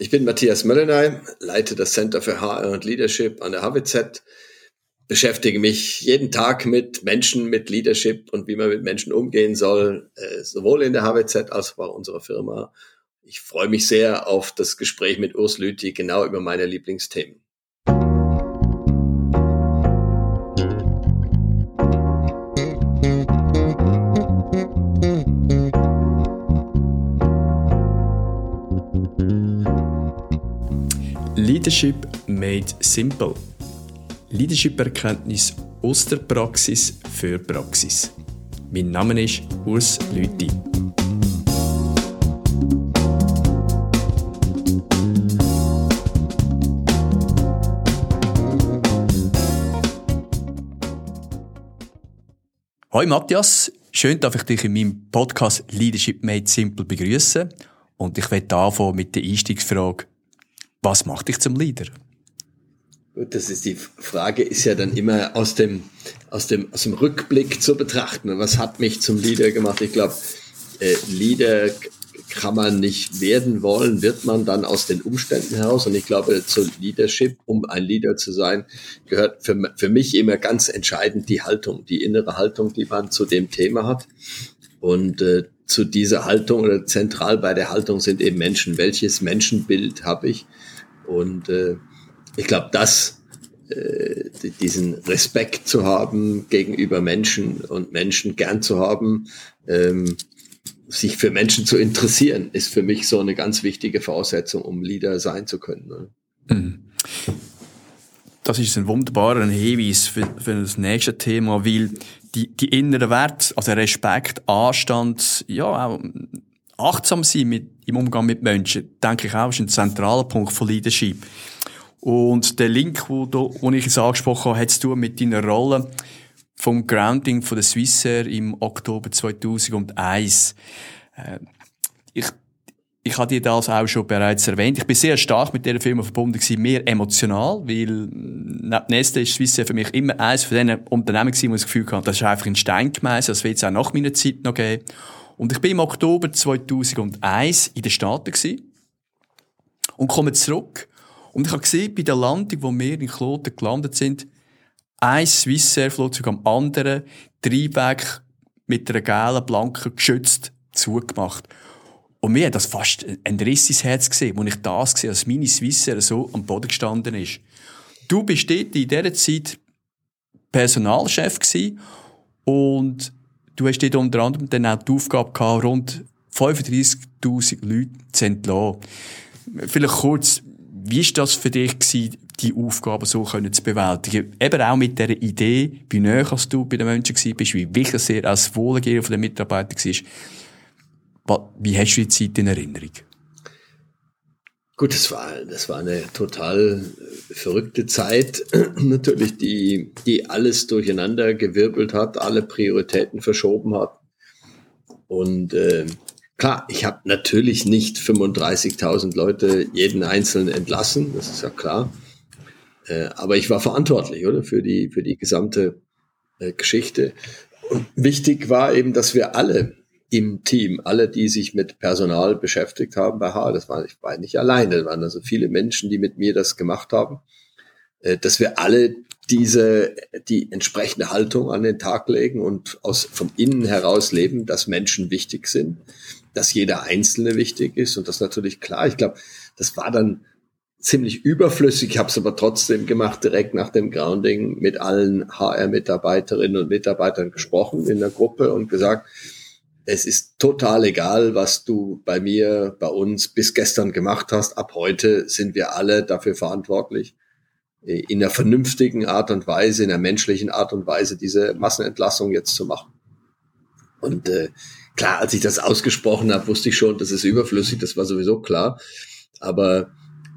Ich bin Matthias Möllenheim, leite das Center für HR und Leadership an der HWZ, beschäftige mich jeden Tag mit Menschen, mit Leadership und wie man mit Menschen umgehen soll, äh, sowohl in der HWZ als auch bei unserer Firma. Ich freue mich sehr auf das Gespräch mit Urs Lüthi genau über meine Lieblingsthemen. Leadership made simple. Leadership-Erkenntnis aus der Praxis für Praxis. Mein Name ist Urs Lüthi. Hoi Matthias, schön, dass ich dich in meinem Podcast Leadership Made Simple begrüße. Und ich werde anfangen mit der Einstiegsfrage. Was macht dich zum Leader? Gut, das ist die Frage, ist ja dann immer aus dem, aus dem, aus dem Rückblick zu betrachten. Was hat mich zum Leader gemacht? Ich glaube, äh, Leader kann man nicht werden wollen, wird man dann aus den Umständen heraus. Und ich glaube, zu Leadership, um ein Leader zu sein, gehört für, für mich immer ganz entscheidend die Haltung, die innere Haltung, die man zu dem Thema hat. Und äh, zu dieser Haltung oder zentral bei der Haltung sind eben Menschen. Welches Menschenbild habe ich? Und äh, ich glaube, das, äh, diesen Respekt zu haben gegenüber Menschen und Menschen gern zu haben, ähm, sich für Menschen zu interessieren, ist für mich so eine ganz wichtige Voraussetzung, um Leader sein zu können. Ne? Mhm. Das ist ein wunderbarer Hinweis für, für das nächste Thema, weil die, die inneren Werte, also Respekt, Anstand, ja, auch achtsam sein mit, im Umgang mit Menschen, denke ich auch, ist ein zentraler Punkt von Leadership. Und der Link, wo, du, wo ich es angesprochen habe, hat zu tun mit deiner Rolle vom Grounding von der Swissair im Oktober 2001. Äh, ich, ich hatte dir das auch schon bereits erwähnt. Ich bin sehr stark mit dieser Firma verbunden gewesen, mehr emotional, weil neben Nestle ist Swissair für mich immer eines von diesen Unternehmen gewesen, wo ich das Gefühl hatte, das ist einfach ein Stein gemeißelt, das wird es auch nach meiner Zeit noch geben. Und ich bin im Oktober 2001 in den Staaten gewesen und komme zurück und ich habe gesehen, bei der Landung, wo wir in Kloten gelandet sind, ein Swissair-Flugzeug am anderen, Triebwerk mit einer gelben, blanken, geschützt, zugemacht. Und mir hat das fast ein Riss ins Herz gesehen, als ich das gesehen als meine Swissair so am Boden gestanden ist. Du bist dort in dieser Zeit Personalchef gewesen und du hast dort unter anderem dann auch die Aufgabe gehabt, rund 35.000 Leute zu entlassen. Vielleicht kurz, wie ist das für dich gewesen, die Aufgabe so können zu bewältigen? Eben auch mit der Idee, wie näher du bei den Menschen bist, wie wichtig sehr als Wohlergehen von den Mitarbeitern war. Wie hast du die Zeit in Erinnerung? Gut, das war, das war eine total verrückte Zeit, natürlich, die, die alles durcheinander gewirbelt hat, alle Prioritäten verschoben hat. Und äh, klar, ich habe natürlich nicht 35.000 Leute jeden einzelnen entlassen, das ist ja klar. Äh, aber ich war verantwortlich, oder, für die, für die gesamte äh, Geschichte. Und wichtig war eben, dass wir alle im Team, alle, die sich mit Personal beschäftigt haben bei H, das war, ich war nicht alleine, das waren also viele Menschen, die mit mir das gemacht haben, äh, dass wir alle diese, die entsprechende Haltung an den Tag legen und aus, vom Innen heraus leben, dass Menschen wichtig sind, dass jeder Einzelne wichtig ist und das natürlich klar. Ich glaube, das war dann ziemlich überflüssig. Ich habe es aber trotzdem gemacht, direkt nach dem Grounding mit allen HR-Mitarbeiterinnen und Mitarbeitern gesprochen in der Gruppe und gesagt, es ist total egal, was du bei mir, bei uns bis gestern gemacht hast. Ab heute sind wir alle dafür verantwortlich, in einer vernünftigen Art und Weise, in einer menschlichen Art und Weise diese Massenentlassung jetzt zu machen. Und äh, klar, als ich das ausgesprochen habe, wusste ich schon, das ist überflüssig, das war sowieso klar. Aber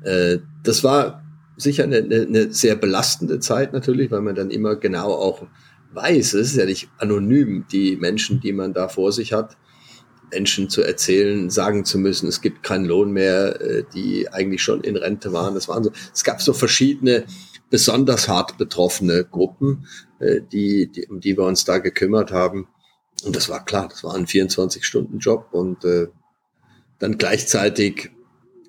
äh, das war sicher eine, eine sehr belastende Zeit natürlich, weil man dann immer genau auch weiß, es ist ja nicht anonym, die Menschen, die man da vor sich hat, Menschen zu erzählen, sagen zu müssen, es gibt keinen Lohn mehr, äh, die eigentlich schon in Rente waren. Das waren so, es gab so verschiedene besonders hart betroffene Gruppen, äh, die, die, um die wir uns da gekümmert haben. Und das war klar, das war ein 24-Stunden-Job und äh, dann gleichzeitig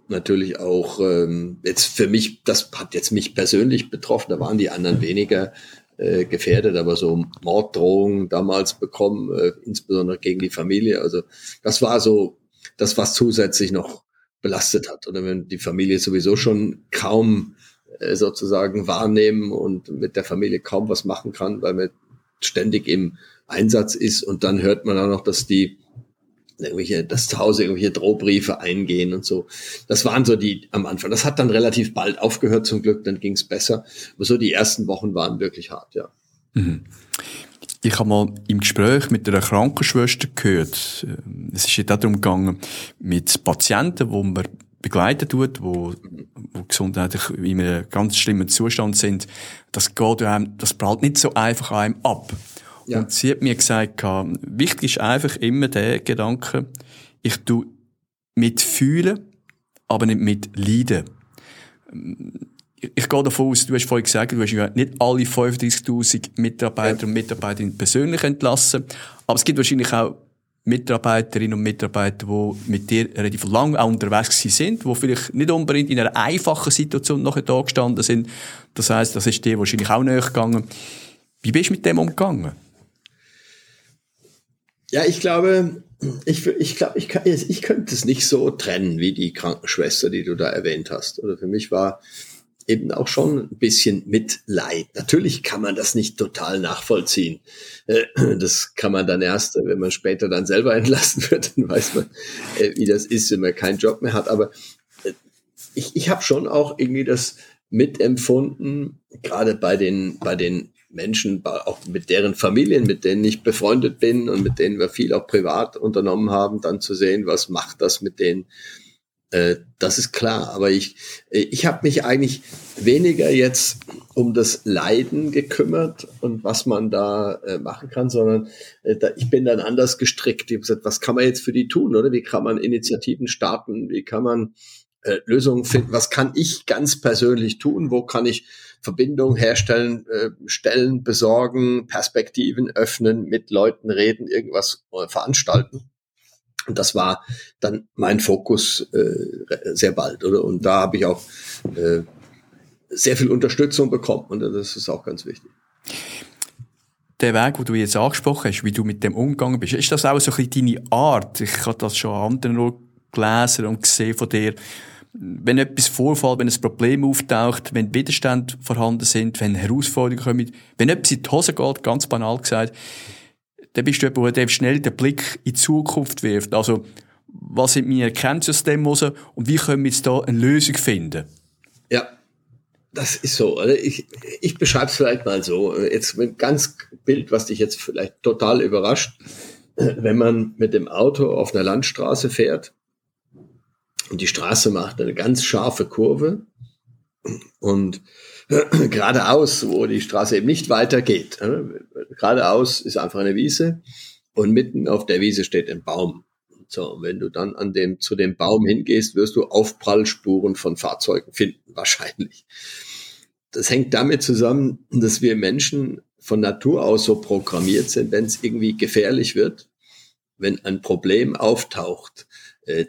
natürlich auch ähm, jetzt für mich, das hat jetzt mich persönlich betroffen, da waren die anderen weniger äh, gefährdet, aber so Morddrohungen damals bekommen, äh, insbesondere gegen die Familie. Also das war so das, was zusätzlich noch belastet hat. Oder wenn die Familie sowieso schon kaum äh, sozusagen wahrnehmen und mit der Familie kaum was machen kann, weil man ständig im Einsatz ist und dann hört man auch noch, dass die irgendwelche, dass zu Hause irgendwelche Drohbriefe eingehen und so. Das waren so die am Anfang. Das hat dann relativ bald aufgehört zum Glück, dann ging es besser. Aber so die ersten Wochen waren wirklich hart, ja. Mhm. Ich habe mal im Gespräch mit einer Krankenschwester gehört, äh, es ist ja darum gegangen, mit Patienten, wo man begleitet tut, wo, wo gesundheitlich in einem ganz schlimmen Zustand sind, das geht einem, das prallt nicht so einfach einem ab. Ja. Und sie hat mir gesagt, wichtig ist einfach immer der Gedanke, ich tu mitfühlen, aber nicht mit leiden. Ich gehe davon aus, du hast vorhin gesagt, du hast ja nicht alle 35.000 Mitarbeiter ja. und Mitarbeiterinnen persönlich entlassen, aber es gibt wahrscheinlich auch Mitarbeiterinnen und Mitarbeiter, die mit dir relativ lang auch unterwegs sind, die vielleicht nicht unbedingt in einer einfachen Situation nachher da gestanden sind. Das heisst, das ist dir wahrscheinlich auch näher gegangen. Wie bist du mit dem umgegangen? Ja, ich glaube, ich, ich glaube, ich, kann, ich könnte es nicht so trennen wie die Krankenschwester, die du da erwähnt hast. Oder für mich war eben auch schon ein bisschen Mitleid. Natürlich kann man das nicht total nachvollziehen. Äh, das kann man dann erst, wenn man später dann selber entlassen wird, dann weiß man, äh, wie das ist, wenn man keinen Job mehr hat. Aber äh, ich, ich habe schon auch irgendwie das mitempfunden, gerade bei den, bei den Menschen, auch mit deren Familien, mit denen ich befreundet bin und mit denen wir viel auch privat unternommen haben, dann zu sehen, was macht das mit denen. Äh, das ist klar. Aber ich, äh, ich habe mich eigentlich weniger jetzt um das Leiden gekümmert und was man da äh, machen kann, sondern ich bin dann anders gestrickt. Ich habe gesagt, was kann man jetzt für die tun, oder? Wie kann man Initiativen starten? Wie kann man äh, Lösungen finden? Was kann ich ganz persönlich tun? Wo kann ich Verbindungen herstellen, äh, Stellen besorgen, Perspektiven öffnen, mit Leuten reden, irgendwas äh, veranstalten? Und das war dann mein Fokus äh, sehr bald, oder? Und da habe ich auch äh, sehr viel Unterstützung bekommen und das ist auch ganz wichtig. Der Weg, wo du jetzt angesprochen hast, wie du mit dem umgegangen bist, ist das auch so ein bisschen deine Art? Ich habe das schon an anderen gelesen und gesehen von dir wenn etwas vorfällt, wenn ein Problem auftaucht, wenn Widerstände vorhanden sind, wenn Herausforderungen kommen, wenn etwas in die Hose geht, ganz banal gesagt, dann bist du jemand, der schnell den Blick in die Zukunft wirft. Also, was sind meine Erkenntnisse und wie können wir jetzt da eine Lösung finden? Ja, das ist so. Oder? Ich, ich beschreibe es vielleicht mal so. Jetzt ein ganz Bild, was dich jetzt vielleicht total überrascht. Wenn man mit dem Auto auf einer Landstraße fährt und die Straße macht eine ganz scharfe Kurve und geradeaus, wo die Straße eben nicht weitergeht. Geradeaus ist einfach eine Wiese und mitten auf der Wiese steht ein Baum. So, und wenn du dann an dem, zu dem Baum hingehst, wirst du Aufprallspuren von Fahrzeugen finden, wahrscheinlich. Das hängt damit zusammen, dass wir Menschen von Natur aus so programmiert sind, wenn es irgendwie gefährlich wird, wenn ein Problem auftaucht, äh,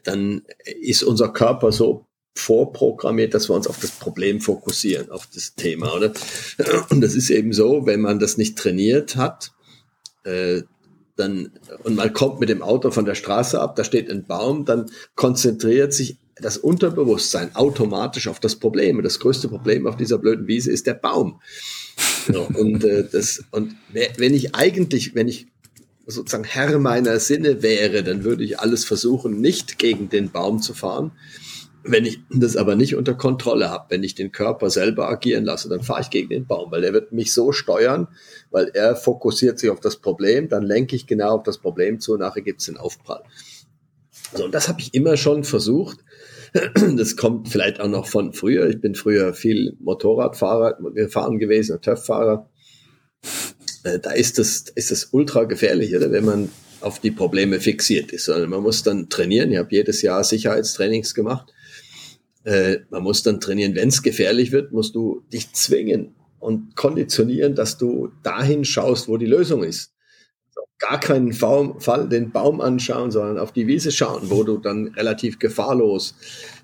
dann ist unser Körper so vorprogrammiert, dass wir uns auf das Problem fokussieren, auf das Thema, oder? Und das ist eben so, wenn man das nicht trainiert hat, äh, dann, und man kommt mit dem Auto von der Straße ab, da steht ein Baum, dann konzentriert sich das Unterbewusstsein automatisch auf das Problem. Und das größte Problem auf dieser blöden Wiese ist der Baum. So, und äh, das, und wenn ich eigentlich, wenn ich sozusagen Herr meiner Sinne wäre, dann würde ich alles versuchen, nicht gegen den Baum zu fahren. Wenn ich das aber nicht unter Kontrolle habe, wenn ich den Körper selber agieren lasse, dann fahre ich gegen den Baum, weil er wird mich so steuern, weil er fokussiert sich auf das Problem, dann lenke ich genau auf das Problem zu, nachher gibt es den Aufprall. So, und das habe ich immer schon versucht. Das kommt vielleicht auch noch von früher. Ich bin früher viel Motorradfahrer gefahren gewesen, TÜV-Fahrer. Äh, da ist das, ist das ultra gefährlich, oder wenn man auf die Probleme fixiert ist, sondern man muss dann trainieren. Ich habe jedes Jahr Sicherheitstrainings gemacht. Äh, man muss dann trainieren, wenn es gefährlich wird, musst du dich zwingen und konditionieren, dass du dahin schaust, wo die Lösung ist. gar keinen Fall den Baum anschauen, sondern auf die Wiese schauen, wo du dann relativ gefahrlos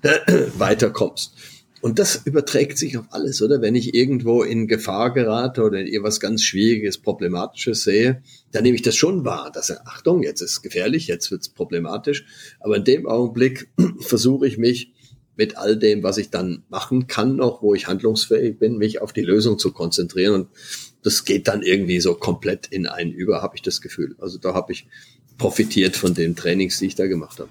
weiterkommst. Und das überträgt sich auf alles, oder? Wenn ich irgendwo in Gefahr gerate oder irgendwas ganz Schwieriges, Problematisches sehe, dann nehme ich das schon wahr. Dass, Achtung, jetzt ist gefährlich, jetzt wird es problematisch. Aber in dem Augenblick versuche ich mich mit all dem, was ich dann machen kann, noch, wo ich handlungsfähig bin, mich auf die Lösung zu konzentrieren. Und das geht dann irgendwie so komplett in einen über, habe ich das Gefühl. Also da habe ich profitiert von den Trainings, die ich da gemacht habe.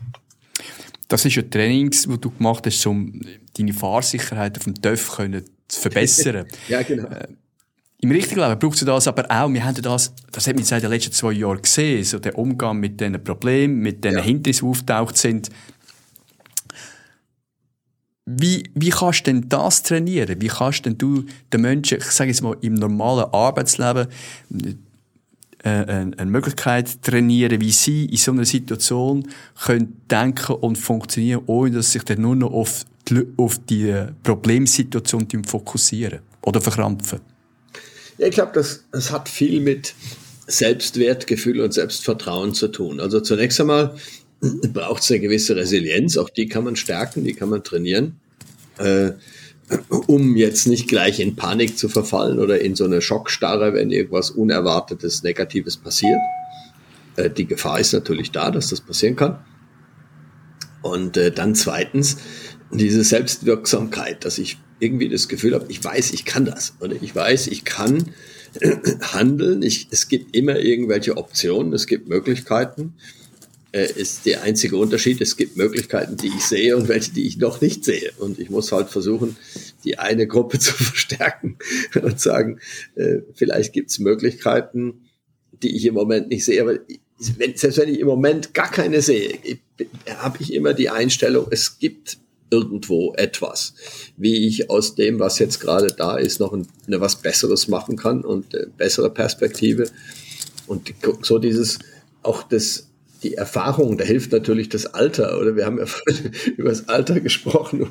Das ist ja Trainings, wo du gemacht hast, um deine Fahrsicherheit auf dem TÜV zu verbessern. ja, genau. Äh, Im richtigen Leben brauchst du das aber auch. Wir haben das, das hat man seit den letzten zwei Jahren gesehen, so der Umgang mit diesen Problemen, mit diesen ja. Hindernissen, die aufgetaucht sind. Wie, wie kannst du denn das trainieren? Wie kannst denn du den Menschen, ich sage jetzt mal, im normalen Arbeitsleben eine, eine Möglichkeit trainieren, wie sie in so einer Situation können denken und funktionieren, ohne dass sich dann nur noch auf die, auf die Problemsituation fokussieren oder verkrampfen? Ja, ich glaube, das, das hat viel mit Selbstwertgefühl und Selbstvertrauen zu tun. Also zunächst einmal braucht es eine gewisse Resilienz, auch die kann man stärken, die kann man trainieren, äh, um jetzt nicht gleich in Panik zu verfallen oder in so eine Schockstarre, wenn irgendwas Unerwartetes, Negatives passiert. Äh, die Gefahr ist natürlich da, dass das passieren kann. Und äh, dann zweitens diese Selbstwirksamkeit, dass ich irgendwie das Gefühl habe, ich weiß, ich kann das. Oder ich weiß, ich kann handeln. Ich, es gibt immer irgendwelche Optionen, es gibt Möglichkeiten äh, ist der einzige Unterschied. Es gibt Möglichkeiten, die ich sehe und welche, die ich noch nicht sehe. Und ich muss halt versuchen, die eine Gruppe zu verstärken und sagen, äh, vielleicht gibt es Möglichkeiten, die ich im Moment nicht sehe. Aber wenn, selbst wenn ich im Moment gar keine sehe, habe ich immer die Einstellung, es gibt irgendwo etwas, wie ich aus dem, was jetzt gerade da ist, noch ein, eine was Besseres machen kann und eine bessere Perspektive. Und so dieses, auch das, die Erfahrung, da hilft natürlich das Alter, oder wir haben ja über das Alter gesprochen,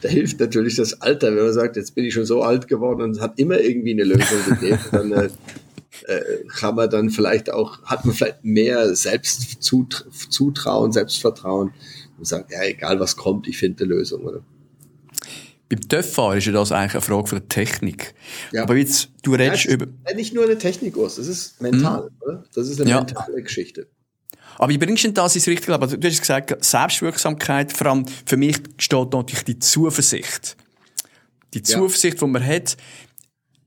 da hilft natürlich das Alter, wenn man sagt, jetzt bin ich schon so alt geworden und es hat immer irgendwie eine Lösung gegeben, dann äh, äh, kann man dann vielleicht auch, hat man vielleicht mehr Selbstzutrauen, Selbstvertrauen und sagt, ja, egal was kommt, ich finde eine Lösung, oder? Beim Töpffahren ist ja das eigentlich eine Frage von der Technik. Ja. Aber jetzt, du redest ja, über... Nicht nur eine Technik, Urs, das ist mental, mhm. oder? Das ist eine ja. mentale Geschichte. Aber wie bringst du denn das ins richtige Leben? Also, du hast gesagt, Selbstwirksamkeit, vor allem für mich steht natürlich die Zuversicht. Die Zuversicht, ja. die man hat,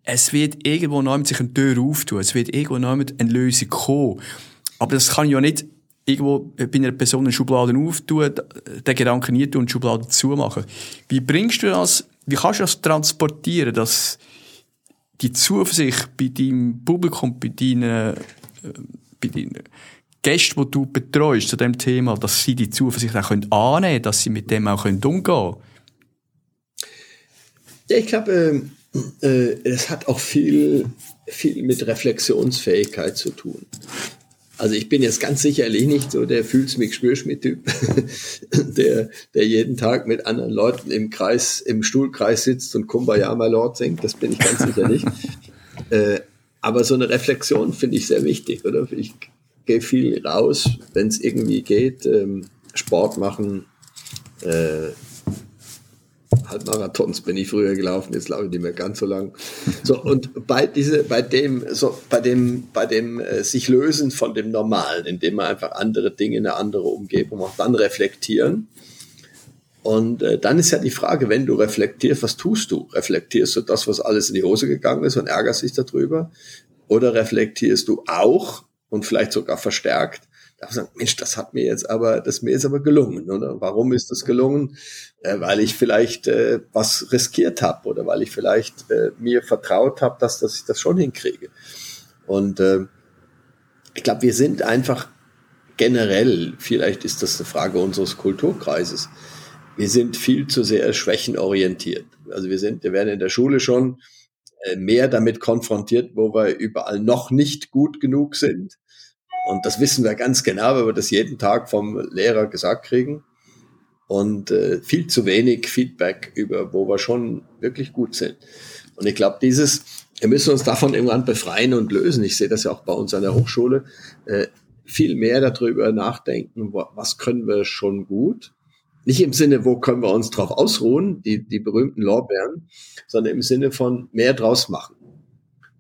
es wird irgendwo noch mit sich eine Tür auftun, es wird irgendwo noch mit eine Lösung kommen. Aber das kann ja nicht irgendwo bei einer Person eine Schublade auftun, den Gedanken nie tun und die Schublade zumachen. Wie bringst du das, wie kannst du das transportieren, dass die Zuversicht bei deinem Publikum, bei deinen, äh, bei deinen Gäste, die du betreust zu dem Thema, dass sie die Zuversicht auch annehmen können, dass sie mit dem auch umgehen können? Ja, ich glaube, äh, äh, es hat auch viel, viel mit Reflexionsfähigkeit zu tun. Also ich bin jetzt ganz sicherlich nicht so der fühl's mich spür's mich Typ, der, der jeden Tag mit anderen Leuten im Kreis, im Stuhlkreis sitzt und Kumbaya my Lord singt. Das bin ich ganz sicher nicht. äh, aber so eine Reflexion finde ich sehr wichtig, oder? Ich gehe viel raus, wenn es irgendwie geht. Ähm, Sport machen, äh, Halbmarathons bin ich früher gelaufen, jetzt laufe ich nicht mehr ganz so lang. So, und bei diese, bei dem, so, bei dem, bei dem äh, sich lösen von dem Normalen, indem man einfach andere Dinge in eine andere Umgebung macht, dann reflektieren. Und äh, dann ist ja die Frage, wenn du reflektierst, was tust du? Reflektierst du das, was alles in die Hose gegangen ist und ärgerst dich darüber? Oder reflektierst du auch und vielleicht sogar verstärkt. Da sagen, Mensch, das hat mir jetzt aber, das mir ist aber gelungen. Oder warum ist das gelungen? Äh, weil ich vielleicht äh, was riskiert habe oder weil ich vielleicht äh, mir vertraut habe, dass, dass ich das schon hinkriege. Und äh, ich glaube, wir sind einfach generell, vielleicht ist das eine Frage unseres Kulturkreises, wir sind viel zu sehr schwächenorientiert. Also wir sind, wir werden in der Schule schon äh, mehr damit konfrontiert, wo wir überall noch nicht gut genug sind. Und das wissen wir ganz genau, weil wir das jeden Tag vom Lehrer gesagt kriegen. Und äh, viel zu wenig Feedback über, wo wir schon wirklich gut sind. Und ich glaube, dieses, wir müssen uns davon irgendwann befreien und lösen. Ich sehe das ja auch bei uns an der Hochschule. Äh, viel mehr darüber nachdenken, was können wir schon gut. Nicht im Sinne, wo können wir uns drauf ausruhen, die, die berühmten Lorbeeren, sondern im Sinne von mehr draus machen.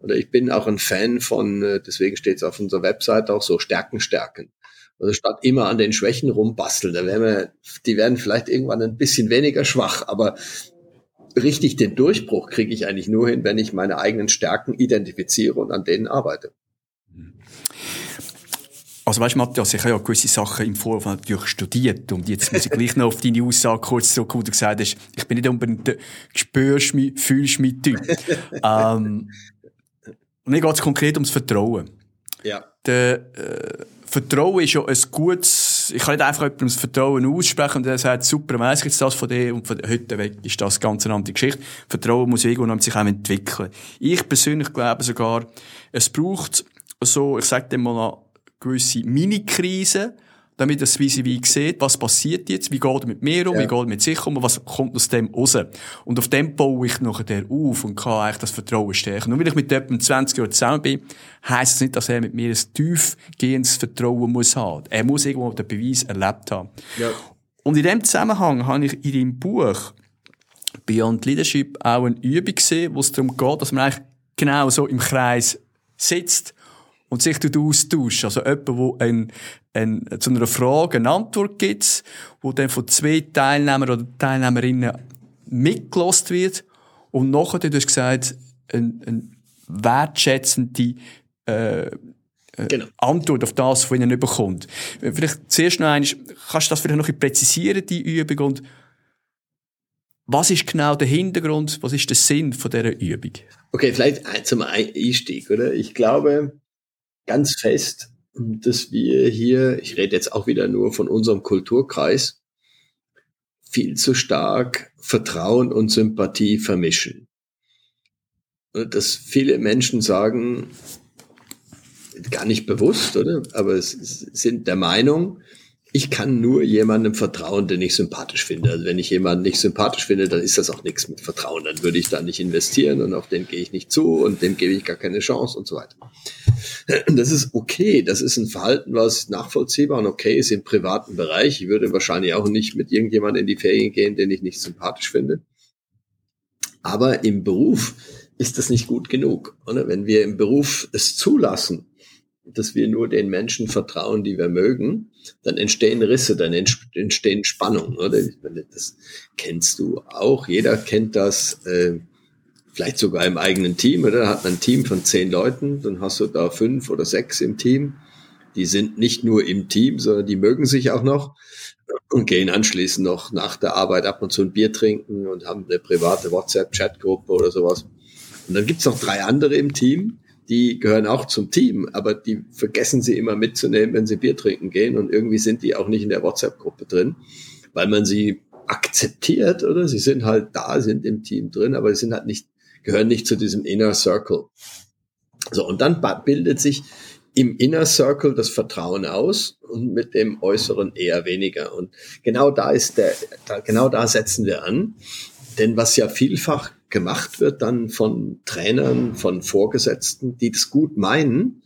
Oder ich bin auch ein Fan von, äh, deswegen steht es auf unserer Website auch so, Stärken stärken. Also statt immer an den Schwächen rumbasteln, da werden wir, die werden vielleicht irgendwann ein bisschen weniger schwach, aber richtig den Durchbruch kriege ich eigentlich nur hin, wenn ich meine eigenen Stärken identifiziere und an denen arbeite. Also weißt du, Matthias, ich habe ja gewisse Sachen im Vorfeld natürlich studiert und jetzt muss ich gleich noch auf deine Aussage kurz zurück, wo du gesagt hast, ich bin nicht unbedingt der spürst mich, fühlst mich Typ. ähm, und mir geht es konkret ums Vertrauen. Ja. Der, äh, Vertrauen ist ja ein gutes, ich kann nicht einfach jemandem das Vertrauen aussprechen und der sagt, super, weiss ich jetzt das von dir und von heute weg ist das ganz eine andere Geschichte. Vertrauen muss irgendwann sich auch entwickeln. Ich persönlich glaube sogar, es braucht so, ich sage dem mal, eine gewisse Mini-Krise, damit das wie sieht, was passiert jetzt, wie geht mit mir um, ja. wie geht mit sich um, was kommt aus dem raus. Und auf dem baue ich nachher auf und kann eigentlich das Vertrauen stärken. Nur weil ich mit jemandem 20 Jahre zusammen bin, heisst das nicht, dass er mit mir ein tiefgehendes Vertrauen muss haben. Er muss irgendwo den Beweis erlebt haben. Ja. Und in dem Zusammenhang habe ich in deinem Buch Beyond Leadership auch eine Übung gesehen, wo es darum geht, dass man eigentlich genau so im Kreis sitzt und sich dort austauscht. Also jemand, wo ein, ein, zu einer Frage eine Antwort gibt, wo dann von zwei Teilnehmern oder Teilnehmerinnen mitgelost wird und nachher, du hast gesagt, ein, ein wertschätzende äh, äh, Genau. Antwort auf das, was ihnen bekommt. Vielleicht zuerst noch einmal, kannst du das vielleicht noch ein bisschen präzisieren, die Übung, und was ist genau der Hintergrund, was ist der Sinn von dieser Übung? Okay, vielleicht zum Einstieg, oder? Ich glaube, ganz fest, dass wir hier, ich rede jetzt auch wieder nur von unserem Kulturkreis, viel zu stark Vertrauen und Sympathie vermischen. Dass viele Menschen sagen, gar nicht bewusst, oder? Aber es sind der Meinung, ich kann nur jemandem vertrauen, den ich sympathisch finde. Also wenn ich jemanden nicht sympathisch finde, dann ist das auch nichts mit Vertrauen. Dann würde ich da nicht investieren und auf den gehe ich nicht zu und dem gebe ich gar keine Chance und so weiter. Das ist okay. Das ist ein Verhalten, was nachvollziehbar und okay ist im privaten Bereich. Ich würde wahrscheinlich auch nicht mit irgendjemandem in die Ferien gehen, den ich nicht sympathisch finde. Aber im Beruf ist das nicht gut genug. Oder? Wenn wir im Beruf es zulassen, dass wir nur den Menschen vertrauen, die wir mögen, dann entstehen Risse, dann entstehen Spannungen, oder? Das kennst du auch. Jeder kennt das, äh, vielleicht sogar im eigenen Team, oder? Hat man ein Team von zehn Leuten, dann hast du da fünf oder sechs im Team. Die sind nicht nur im Team, sondern die mögen sich auch noch und gehen anschließend noch nach der Arbeit ab und zu ein Bier trinken und haben eine private WhatsApp-Chatgruppe oder sowas. Und dann gibt's noch drei andere im Team, die gehören auch zum Team, aber die vergessen sie immer mitzunehmen, wenn sie Bier trinken gehen und irgendwie sind die auch nicht in der WhatsApp-Gruppe drin, weil man sie akzeptiert, oder? Sie sind halt da, sind im Team drin, aber sie sind halt nicht, gehören nicht zu diesem Inner Circle. So, und dann bildet sich im Inner Circle das Vertrauen aus und mit dem Äußeren eher weniger. Und genau da ist der, da, genau da setzen wir an. Denn was ja vielfach gemacht wird dann von Trainern, von Vorgesetzten, die das gut meinen,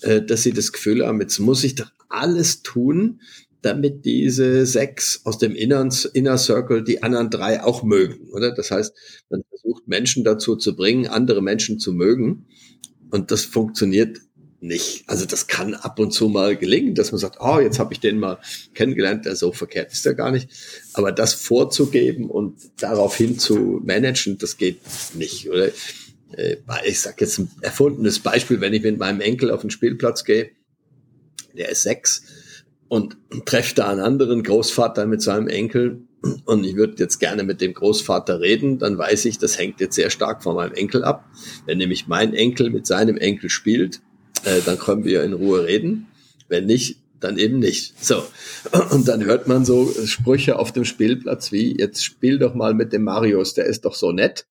äh, dass sie das Gefühl haben, jetzt muss ich doch alles tun, damit diese sechs aus dem Inner, Inner Circle die anderen drei auch mögen, oder? Das heißt, man versucht Menschen dazu zu bringen, andere Menschen zu mögen. Und das funktioniert nicht. Also das kann ab und zu mal gelingen, dass man sagt, oh, jetzt habe ich den mal kennengelernt, der so verkehrt ist er gar nicht. Aber das vorzugeben und daraufhin zu managen, das geht nicht. Oder äh, ich sage jetzt ein erfundenes Beispiel, wenn ich mit meinem Enkel auf den Spielplatz gehe, der ist sechs und treffe da einen anderen Großvater mit seinem Enkel und ich würde jetzt gerne mit dem Großvater reden, dann weiß ich, das hängt jetzt sehr stark von meinem Enkel ab. Wenn nämlich mein Enkel mit seinem Enkel spielt, äh, dann können wir in Ruhe reden. Wenn nicht, dann eben nicht. So. Und dann hört man so Sprüche auf dem Spielplatz wie, jetzt spiel doch mal mit dem Marius, der ist doch so nett.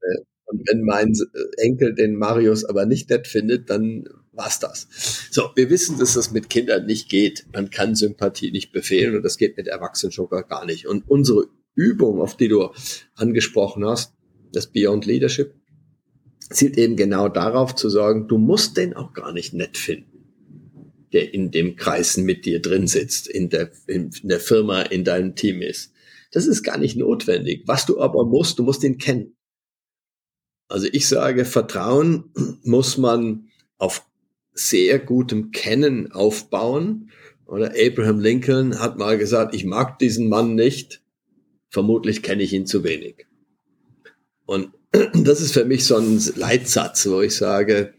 Äh, und wenn mein Enkel den Marius aber nicht nett findet, dann war's das. So, wir wissen, dass das mit Kindern nicht geht. Man kann Sympathie nicht befehlen und das geht mit Erwachsenen schon gar nicht. Und unsere Übung, auf die du angesprochen hast, das Beyond Leadership, zielt eben genau darauf zu sagen, du musst den auch gar nicht nett finden der in dem Kreis mit dir drin sitzt, in der, in der Firma, in deinem Team ist. Das ist gar nicht notwendig. Was du aber musst, du musst ihn kennen. Also ich sage, Vertrauen muss man auf sehr gutem Kennen aufbauen. Oder Abraham Lincoln hat mal gesagt, ich mag diesen Mann nicht. Vermutlich kenne ich ihn zu wenig. Und das ist für mich so ein Leitsatz, wo ich sage,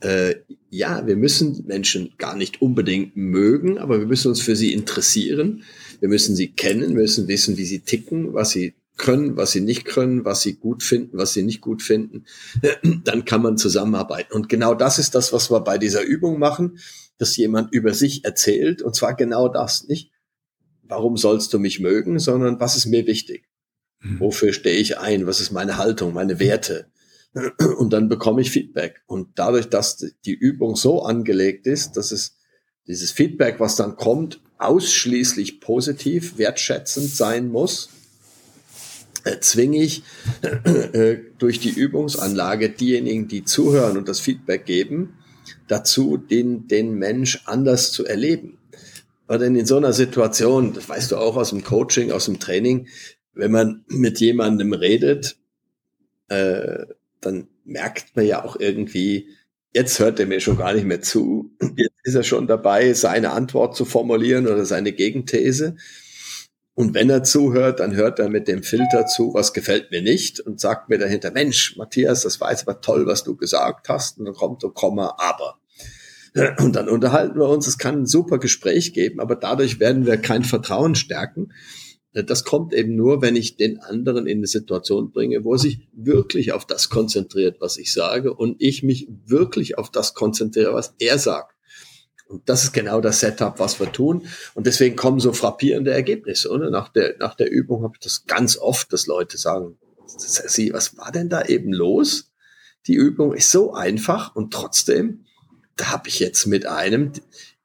äh, ja, wir müssen Menschen gar nicht unbedingt mögen, aber wir müssen uns für sie interessieren. Wir müssen sie kennen, wir müssen wissen, wie sie ticken, was sie können, was sie nicht können, was sie gut finden, was sie nicht gut finden. Dann kann man zusammenarbeiten. Und genau das ist das, was wir bei dieser Übung machen, dass jemand über sich erzählt. Und zwar genau das, nicht? Warum sollst du mich mögen, sondern was ist mir wichtig? Mhm. Wofür stehe ich ein? Was ist meine Haltung, meine Werte? und dann bekomme ich Feedback. Und dadurch, dass die Übung so angelegt ist, dass es dieses Feedback, was dann kommt, ausschließlich positiv, wertschätzend sein muss, äh, zwinge ich äh, durch die Übungsanlage diejenigen, die zuhören und das Feedback geben, dazu, den, den Mensch anders zu erleben. Weil denn in so einer Situation, das weißt du auch aus dem Coaching, aus dem Training, wenn man mit jemandem redet, äh, dann merkt man ja auch irgendwie, jetzt hört er mir schon gar nicht mehr zu. Jetzt ist er schon dabei, seine Antwort zu formulieren oder seine Gegenthese. Und wenn er zuhört, dann hört er mit dem Filter zu, was gefällt mir nicht und sagt mir dahinter, Mensch, Matthias, das war jetzt aber toll, was du gesagt hast. Und dann kommt so Komma, aber. Und dann unterhalten wir uns. Es kann ein super Gespräch geben, aber dadurch werden wir kein Vertrauen stärken, das kommt eben nur, wenn ich den anderen in eine Situation bringe, wo er sich wirklich auf das konzentriert, was ich sage und ich mich wirklich auf das konzentriere, was er sagt. Und das ist genau das Setup, was wir tun. Und deswegen kommen so frappierende Ergebnisse. Oder? Nach, der, nach der Übung habe ich das ganz oft, dass Leute sagen, Sie, was war denn da eben los? Die Übung ist so einfach und trotzdem, da habe ich jetzt mit einem,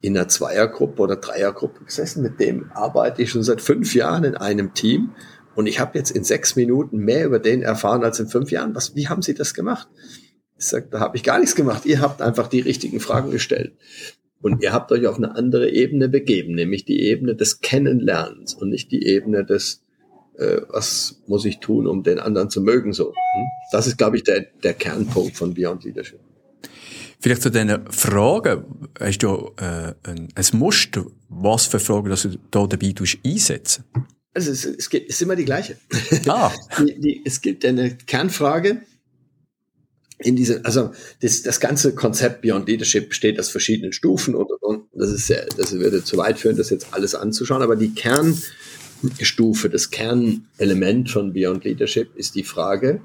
in einer Zweiergruppe oder Dreiergruppe gesessen. Mit dem arbeite ich schon seit fünf Jahren in einem Team. Und ich habe jetzt in sechs Minuten mehr über den erfahren als in fünf Jahren. Was, wie haben Sie das gemacht? Ich sage, da habe ich gar nichts gemacht. Ihr habt einfach die richtigen Fragen gestellt. Und ihr habt euch auf eine andere Ebene begeben, nämlich die Ebene des Kennenlernens und nicht die Ebene des, äh, was muss ich tun, um den anderen zu mögen. So, hm? Das ist, glaube ich, der, der Kernpunkt von Beyond Leadership. Vielleicht zu diesen Fragen, hast du äh, ein, ein Muster, was für Fragen dass du da dabei einsetzen Also es, es, gibt, es ist immer die gleiche. Ah. die, die, es gibt eine Kernfrage in diese, also das, das ganze Konzept Beyond Leadership besteht aus verschiedenen Stufen und, und, und das ist sehr, das würde zu weit führen, das jetzt alles anzuschauen, aber die Kernstufe, das Kernelement von Beyond Leadership ist die Frage,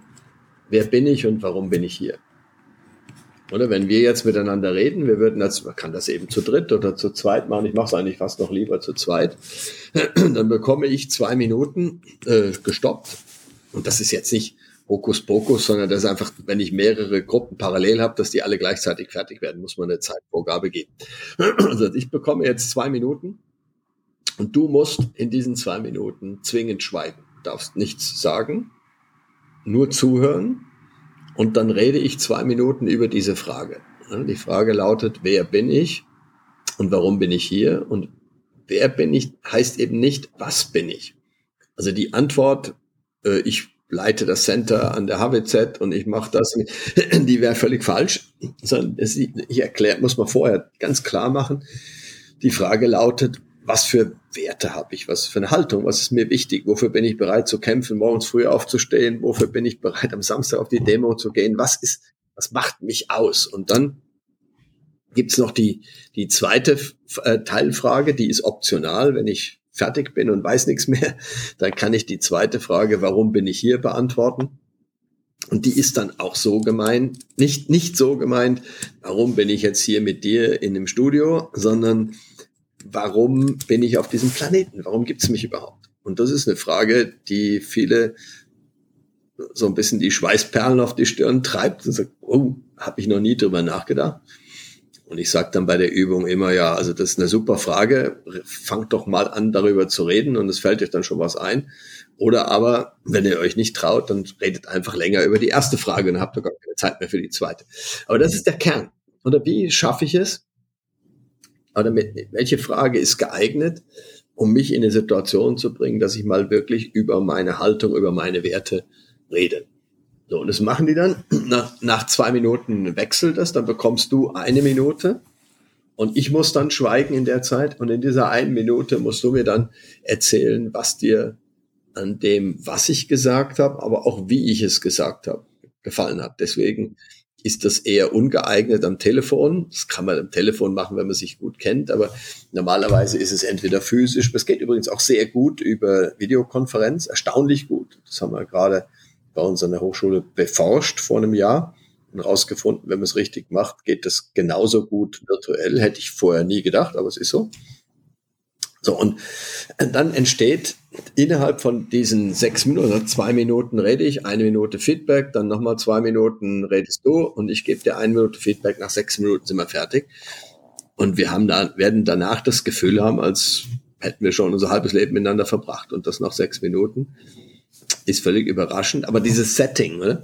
wer bin ich und warum bin ich hier? Oder wenn wir jetzt miteinander reden, wir würden das, man kann das eben zu dritt oder zu zweit machen, ich mache es eigentlich fast noch lieber zu zweit, dann bekomme ich zwei Minuten äh, gestoppt. Und das ist jetzt nicht Hokuspokus, sondern das ist einfach, wenn ich mehrere Gruppen parallel habe, dass die alle gleichzeitig fertig werden, muss man eine Zeitvorgabe geben. Also ich bekomme jetzt zwei Minuten und du musst in diesen zwei Minuten zwingend schweigen. Du darfst nichts sagen, nur zuhören und dann rede ich zwei Minuten über diese Frage. Die Frage lautet, wer bin ich und warum bin ich hier? Und wer bin ich heißt eben nicht, was bin ich? Also die Antwort, äh, ich leite das Center an der HWZ und ich mache das, die wäre völlig falsch. Ich erkläre, muss man vorher ganz klar machen. Die Frage lautet, was für Werte habe ich, was für eine Haltung, was ist mir wichtig, wofür bin ich bereit zu kämpfen, morgens früh aufzustehen, wofür bin ich bereit, am Samstag auf die Demo zu gehen, was ist, was macht mich aus? Und dann gibt's noch die, die zweite äh, Teilfrage, die ist optional, wenn ich fertig bin und weiß nichts mehr, dann kann ich die zweite Frage, warum bin ich hier, beantworten. Und die ist dann auch so gemeint, nicht, nicht so gemeint, warum bin ich jetzt hier mit dir in dem Studio, sondern warum bin ich auf diesem Planeten? Warum gibt es mich überhaupt? Und das ist eine Frage, die viele so ein bisschen die Schweißperlen auf die Stirn treibt und sagt, oh, habe ich noch nie drüber nachgedacht. Und ich sage dann bei der Übung immer, ja, also das ist eine super Frage, fangt doch mal an, darüber zu reden und es fällt euch dann schon was ein. Oder aber, wenn ihr euch nicht traut, dann redet einfach länger über die erste Frage und habt ihr gar keine Zeit mehr für die zweite. Aber das ist der Kern. Oder wie schaffe ich es? Oder mit, welche Frage ist geeignet, um mich in eine Situation zu bringen, dass ich mal wirklich über meine Haltung, über meine Werte rede? So, und das machen die dann. Nach, nach zwei Minuten wechselt das, dann bekommst du eine Minute und ich muss dann schweigen in der Zeit und in dieser einen Minute musst du mir dann erzählen, was dir an dem, was ich gesagt habe, aber auch wie ich es gesagt habe, gefallen hat. Deswegen ist das eher ungeeignet am Telefon. Das kann man am Telefon machen, wenn man sich gut kennt, aber normalerweise ist es entweder physisch. Es geht übrigens auch sehr gut über Videokonferenz, erstaunlich gut. Das haben wir gerade bei uns an der Hochschule beforscht vor einem Jahr und rausgefunden, wenn man es richtig macht, geht das genauso gut virtuell. Hätte ich vorher nie gedacht, aber es ist so. So, und dann entsteht innerhalb von diesen sechs Minuten, also zwei Minuten rede ich, eine Minute Feedback, dann nochmal zwei Minuten redest du und ich gebe dir eine Minute Feedback, nach sechs Minuten sind wir fertig. Und wir haben da, werden danach das Gefühl haben, als hätten wir schon unser halbes Leben miteinander verbracht und das nach sechs Minuten. Ist völlig überraschend. Aber dieses Setting, oder?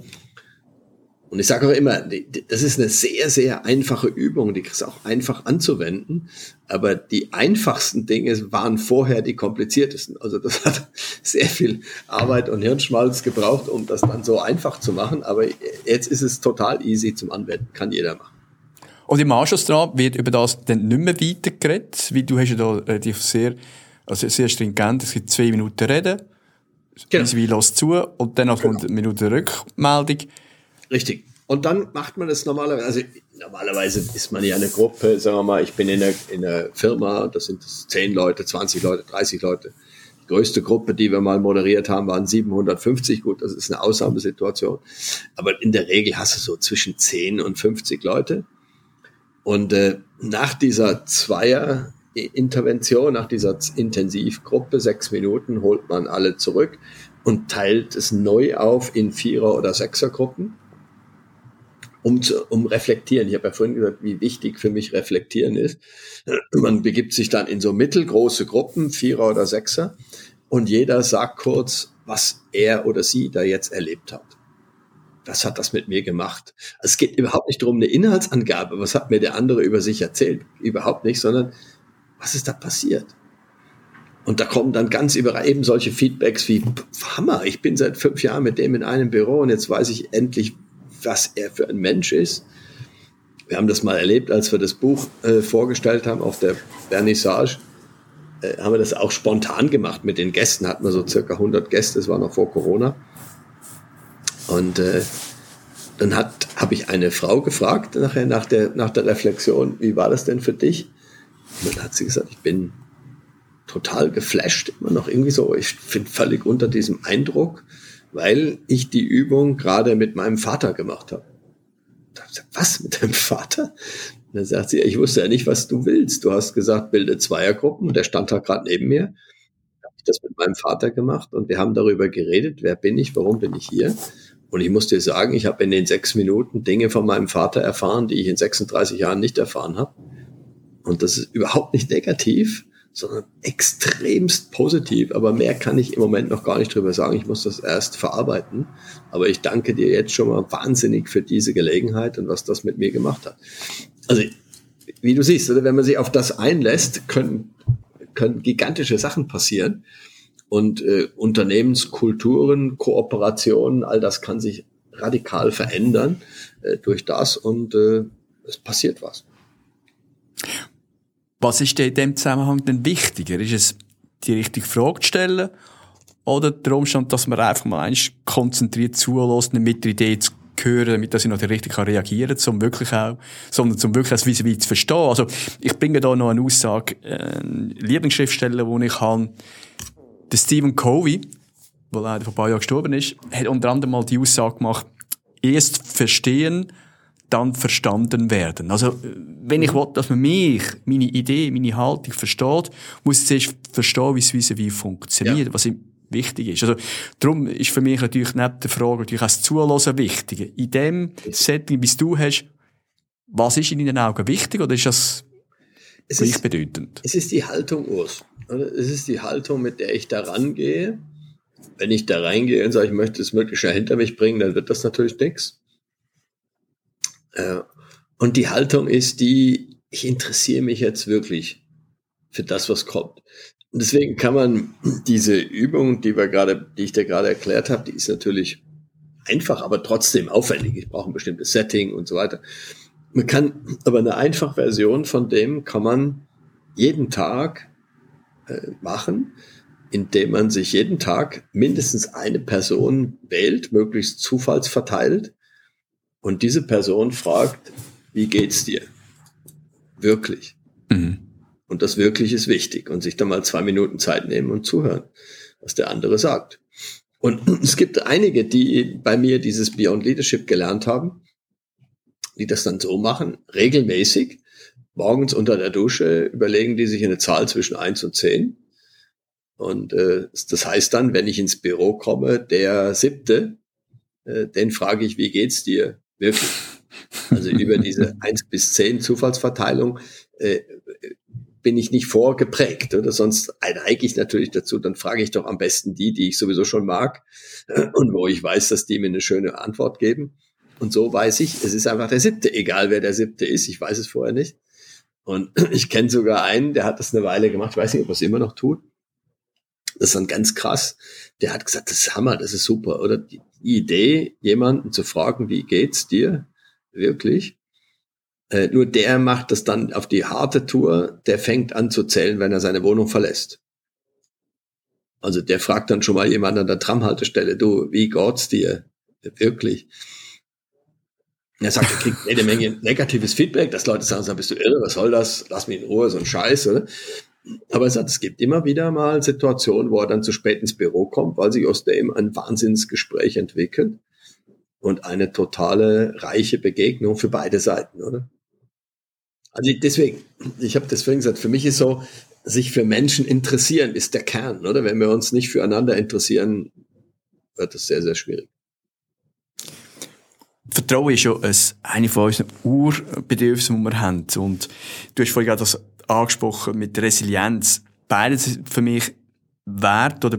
Und ich sage auch immer, das ist eine sehr, sehr einfache Übung, die ist auch einfach anzuwenden. Aber die einfachsten Dinge waren vorher die kompliziertesten. Also das hat sehr viel Arbeit und Hirnschmalz gebraucht, um das dann so einfach zu machen. Aber jetzt ist es total easy zum Anwenden, kann jeder machen. Und im Anschluss daran wird über das dann nicht mehr weitergeredet, weil du hast ja da relativ sehr, also sehr stringent, es gibt zwei Minuten reden, genau. wie los zu und dann noch genau. eine Minute Rückmeldung. Richtig. Und dann macht man das normalerweise, also normalerweise ist man ja eine Gruppe, sagen wir mal, ich bin in einer, in einer Firma, das sind 10 Leute, 20 Leute, 30 Leute. Die größte Gruppe, die wir mal moderiert haben, waren 750. Gut, das ist eine Ausnahmesituation. Aber in der Regel hast du so zwischen 10 und 50 Leute. Und äh, nach dieser Zweier Intervention, nach dieser Intensivgruppe, sechs Minuten, holt man alle zurück und teilt es neu auf in Vierer- oder Sechsergruppen um, zu, um reflektieren. Ich habe ja vorhin gesagt, wie wichtig für mich reflektieren ist. Man begibt sich dann in so mittelgroße Gruppen, Vierer oder Sechser, und jeder sagt kurz, was er oder sie da jetzt erlebt hat. Was hat das mit mir gemacht? Es geht überhaupt nicht darum, eine Inhaltsangabe, was hat mir der andere über sich erzählt, überhaupt nicht, sondern was ist da passiert? Und da kommen dann ganz überall eben solche Feedbacks wie, Hammer, ich bin seit fünf Jahren mit dem in einem Büro und jetzt weiß ich endlich, was er für ein Mensch ist. Wir haben das mal erlebt, als wir das Buch äh, vorgestellt haben auf der Vernissage. Äh, haben wir das auch spontan gemacht mit den Gästen. Hatten wir so circa 100 Gäste, das war noch vor Corona. Und äh, dann habe ich eine Frau gefragt nachher nach der, nach der Reflexion, wie war das denn für dich? Und dann hat sie gesagt, ich bin total geflasht, immer noch irgendwie so, ich bin völlig unter diesem Eindruck weil ich die Übung gerade mit meinem Vater gemacht habe. Was mit deinem Vater? Und dann sagt sie, ich wusste ja nicht, was du willst. Du hast gesagt, bilde Zweiergruppen und der stand da gerade neben mir. Habe ich das mit meinem Vater gemacht und wir haben darüber geredet, wer bin ich, warum bin ich hier. Und ich muss dir sagen, ich habe in den sechs Minuten Dinge von meinem Vater erfahren, die ich in 36 Jahren nicht erfahren habe. Und das ist überhaupt nicht negativ, sondern extremst positiv. Aber mehr kann ich im Moment noch gar nicht drüber sagen. Ich muss das erst verarbeiten. Aber ich danke dir jetzt schon mal wahnsinnig für diese Gelegenheit und was das mit mir gemacht hat. Also, wie du siehst, wenn man sich auf das einlässt, können, können gigantische Sachen passieren. Und äh, Unternehmenskulturen, Kooperationen, all das kann sich radikal verändern äh, durch das und äh, es passiert was. Was ist denn in dem Zusammenhang denn wichtiger? Ist es, die richtige Frage zu stellen oder der Umstand, dass man einfach mal eins konzentriert zulässt, mit der Idee zu hören, damit ich noch richtig reagieren kann, um wirklich auch, sondern zum wirklich als vis zu verstehen. Also, ich bringe da noch eine Aussage, äh, Lieblingsschriftsteller, den ich habe, der Stephen Covey, der leider vor ein paar Jahren gestorben ist, hat unter anderem mal die Aussage gemacht, erst verstehen, dann verstanden werden. Also, wenn ich will, dass man mich, meine Idee, meine Haltung versteht, muss ich zuerst verstehen, wie es wie, funktioniert, ja. was wichtig ist. Also, darum ist für mich natürlich neben der Frage natürlich auch das Zuhören wichtig. In dem Setting, wie es du hast, Was ist in Ihren Augen wichtig oder ist das es gleichbedeutend? Ist, es ist die Haltung, Urs. Es ist die Haltung, mit der ich da rangehe. Wenn ich da reingehe und sage, ich möchte es möglichst schnell hinter mich bringen, dann wird das natürlich nichts. Äh, und die Haltung ist die, ich interessiere mich jetzt wirklich für das, was kommt. Und deswegen kann man diese Übung, die wir gerade, die ich dir gerade erklärt habe, die ist natürlich einfach, aber trotzdem aufwendig. Ich brauche ein bestimmtes Setting und so weiter. Man kann, aber eine einfache Version von dem kann man jeden Tag äh, machen, indem man sich jeden Tag mindestens eine Person wählt, möglichst zufallsverteilt, und diese Person fragt, wie geht's dir? Wirklich. Mhm. Und das wirklich ist wichtig und sich dann mal zwei Minuten Zeit nehmen und zuhören, was der andere sagt. Und es gibt einige, die bei mir dieses Beyond Leadership gelernt haben, die das dann so machen, regelmäßig. Morgens unter der Dusche überlegen die sich eine Zahl zwischen eins und zehn. Und äh, das heißt dann, wenn ich ins Büro komme, der siebte, äh, den frage ich, wie geht's dir? Wirklich. Also über diese eins bis zehn Zufallsverteilung äh, bin ich nicht vorgeprägt oder sonst neige ich natürlich dazu, dann frage ich doch am besten die, die ich sowieso schon mag und wo ich weiß, dass die mir eine schöne Antwort geben. Und so weiß ich, es ist einfach der siebte, egal wer der siebte ist, ich weiß es vorher nicht. Und ich kenne sogar einen, der hat das eine Weile gemacht, ich weiß nicht, ob er es immer noch tut. Das ist dann ganz krass. Der hat gesagt, das ist Hammer, das ist super. Oder die Idee, jemanden zu fragen, wie geht's dir? Wirklich? Äh, nur der macht das dann auf die harte Tour, der fängt an zu zählen, wenn er seine Wohnung verlässt. Also der fragt dann schon mal jemand an der Tramhaltestelle, du, wie geht's dir? Wirklich? er sagt, er kriegt jede Menge negatives Feedback, dass Leute sagen, bist du irre, was soll das? Lass mich in Ruhe, so ein Scheiß, oder? Aber er es gibt immer wieder mal Situationen, wo er dann zu spät ins Büro kommt, weil sich aus dem ein Wahnsinnsgespräch entwickelt und eine totale reiche Begegnung für beide Seiten, oder? Also deswegen, ich habe deswegen gesagt, für mich ist so, sich für Menschen interessieren ist der Kern, oder? Wenn wir uns nicht füreinander interessieren, wird es sehr, sehr schwierig. Vertrauen ist ja eine von unseren Urbedürfnissen, die wir haben. Und du hast vorhin gerade das angesprochen mit Resilienz. Beides für mich Wert oder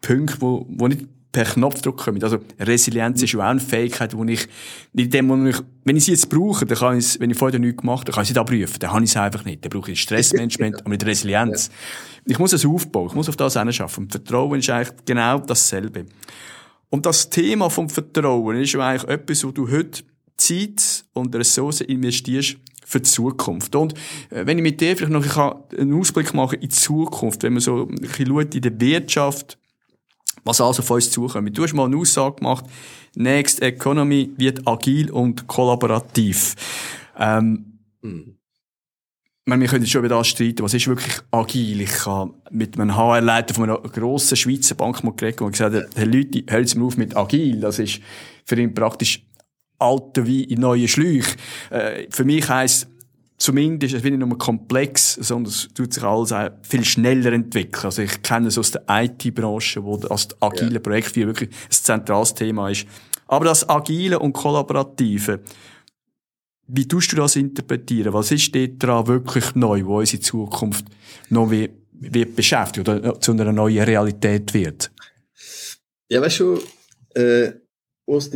Punkte, wo, wo nicht per Knopfdruck kommen. Also Resilienz ist ja auch eine Fähigkeit, wo ich, in dem, wo ich, wenn ich sie jetzt brauche, dann kann ich es, wenn ich vorher nichts gemacht habe, dann kann ich sie da prüfen. Dann habe ich es einfach nicht. Dann brauche ich Stressmanagement, aber nicht Resilienz. Ja. Ich muss es aufbauen. Ich muss auf das schaffen. Und Vertrauen ist eigentlich genau dasselbe. Und das Thema vom Vertrauen ist ja eigentlich etwas, wo du heute Zeit und Ressourcen investierst für die Zukunft. Und äh, wenn ich mit dir vielleicht noch einen Ausblick mache in die Zukunft, wenn man so ein bisschen schaut in der Wirtschaft, was also von uns zukommt. Du hast mal eine Aussage gemacht, Next Economy wird agil und kollaborativ. Ähm, wir können schon über das streiten, was ist wirklich agil? Ich habe mit einem HR-Leiter von einer grossen Schweizer Bank mal geredet und gesagt, Herr Leute, Sie mal auf mit agil. Das ist für ihn praktisch alte wie in neue Schläuche. Äh, für mich heisst zumindest, es wird nicht nur komplex, sondern es tut sich alles auch viel schneller entwickeln. Also ich kenne es aus der IT-Branche, wo das agile ja. Projekt wirklich ein zentrales Thema ist. Aber das Agile und Kollaborative, wie tust du das interpretieren? Was ist dort dran wirklich neu, wo unsere Zukunft noch wird, wird beschäftigt oder zu einer neuen Realität wird? Ja, weißt du, äh, was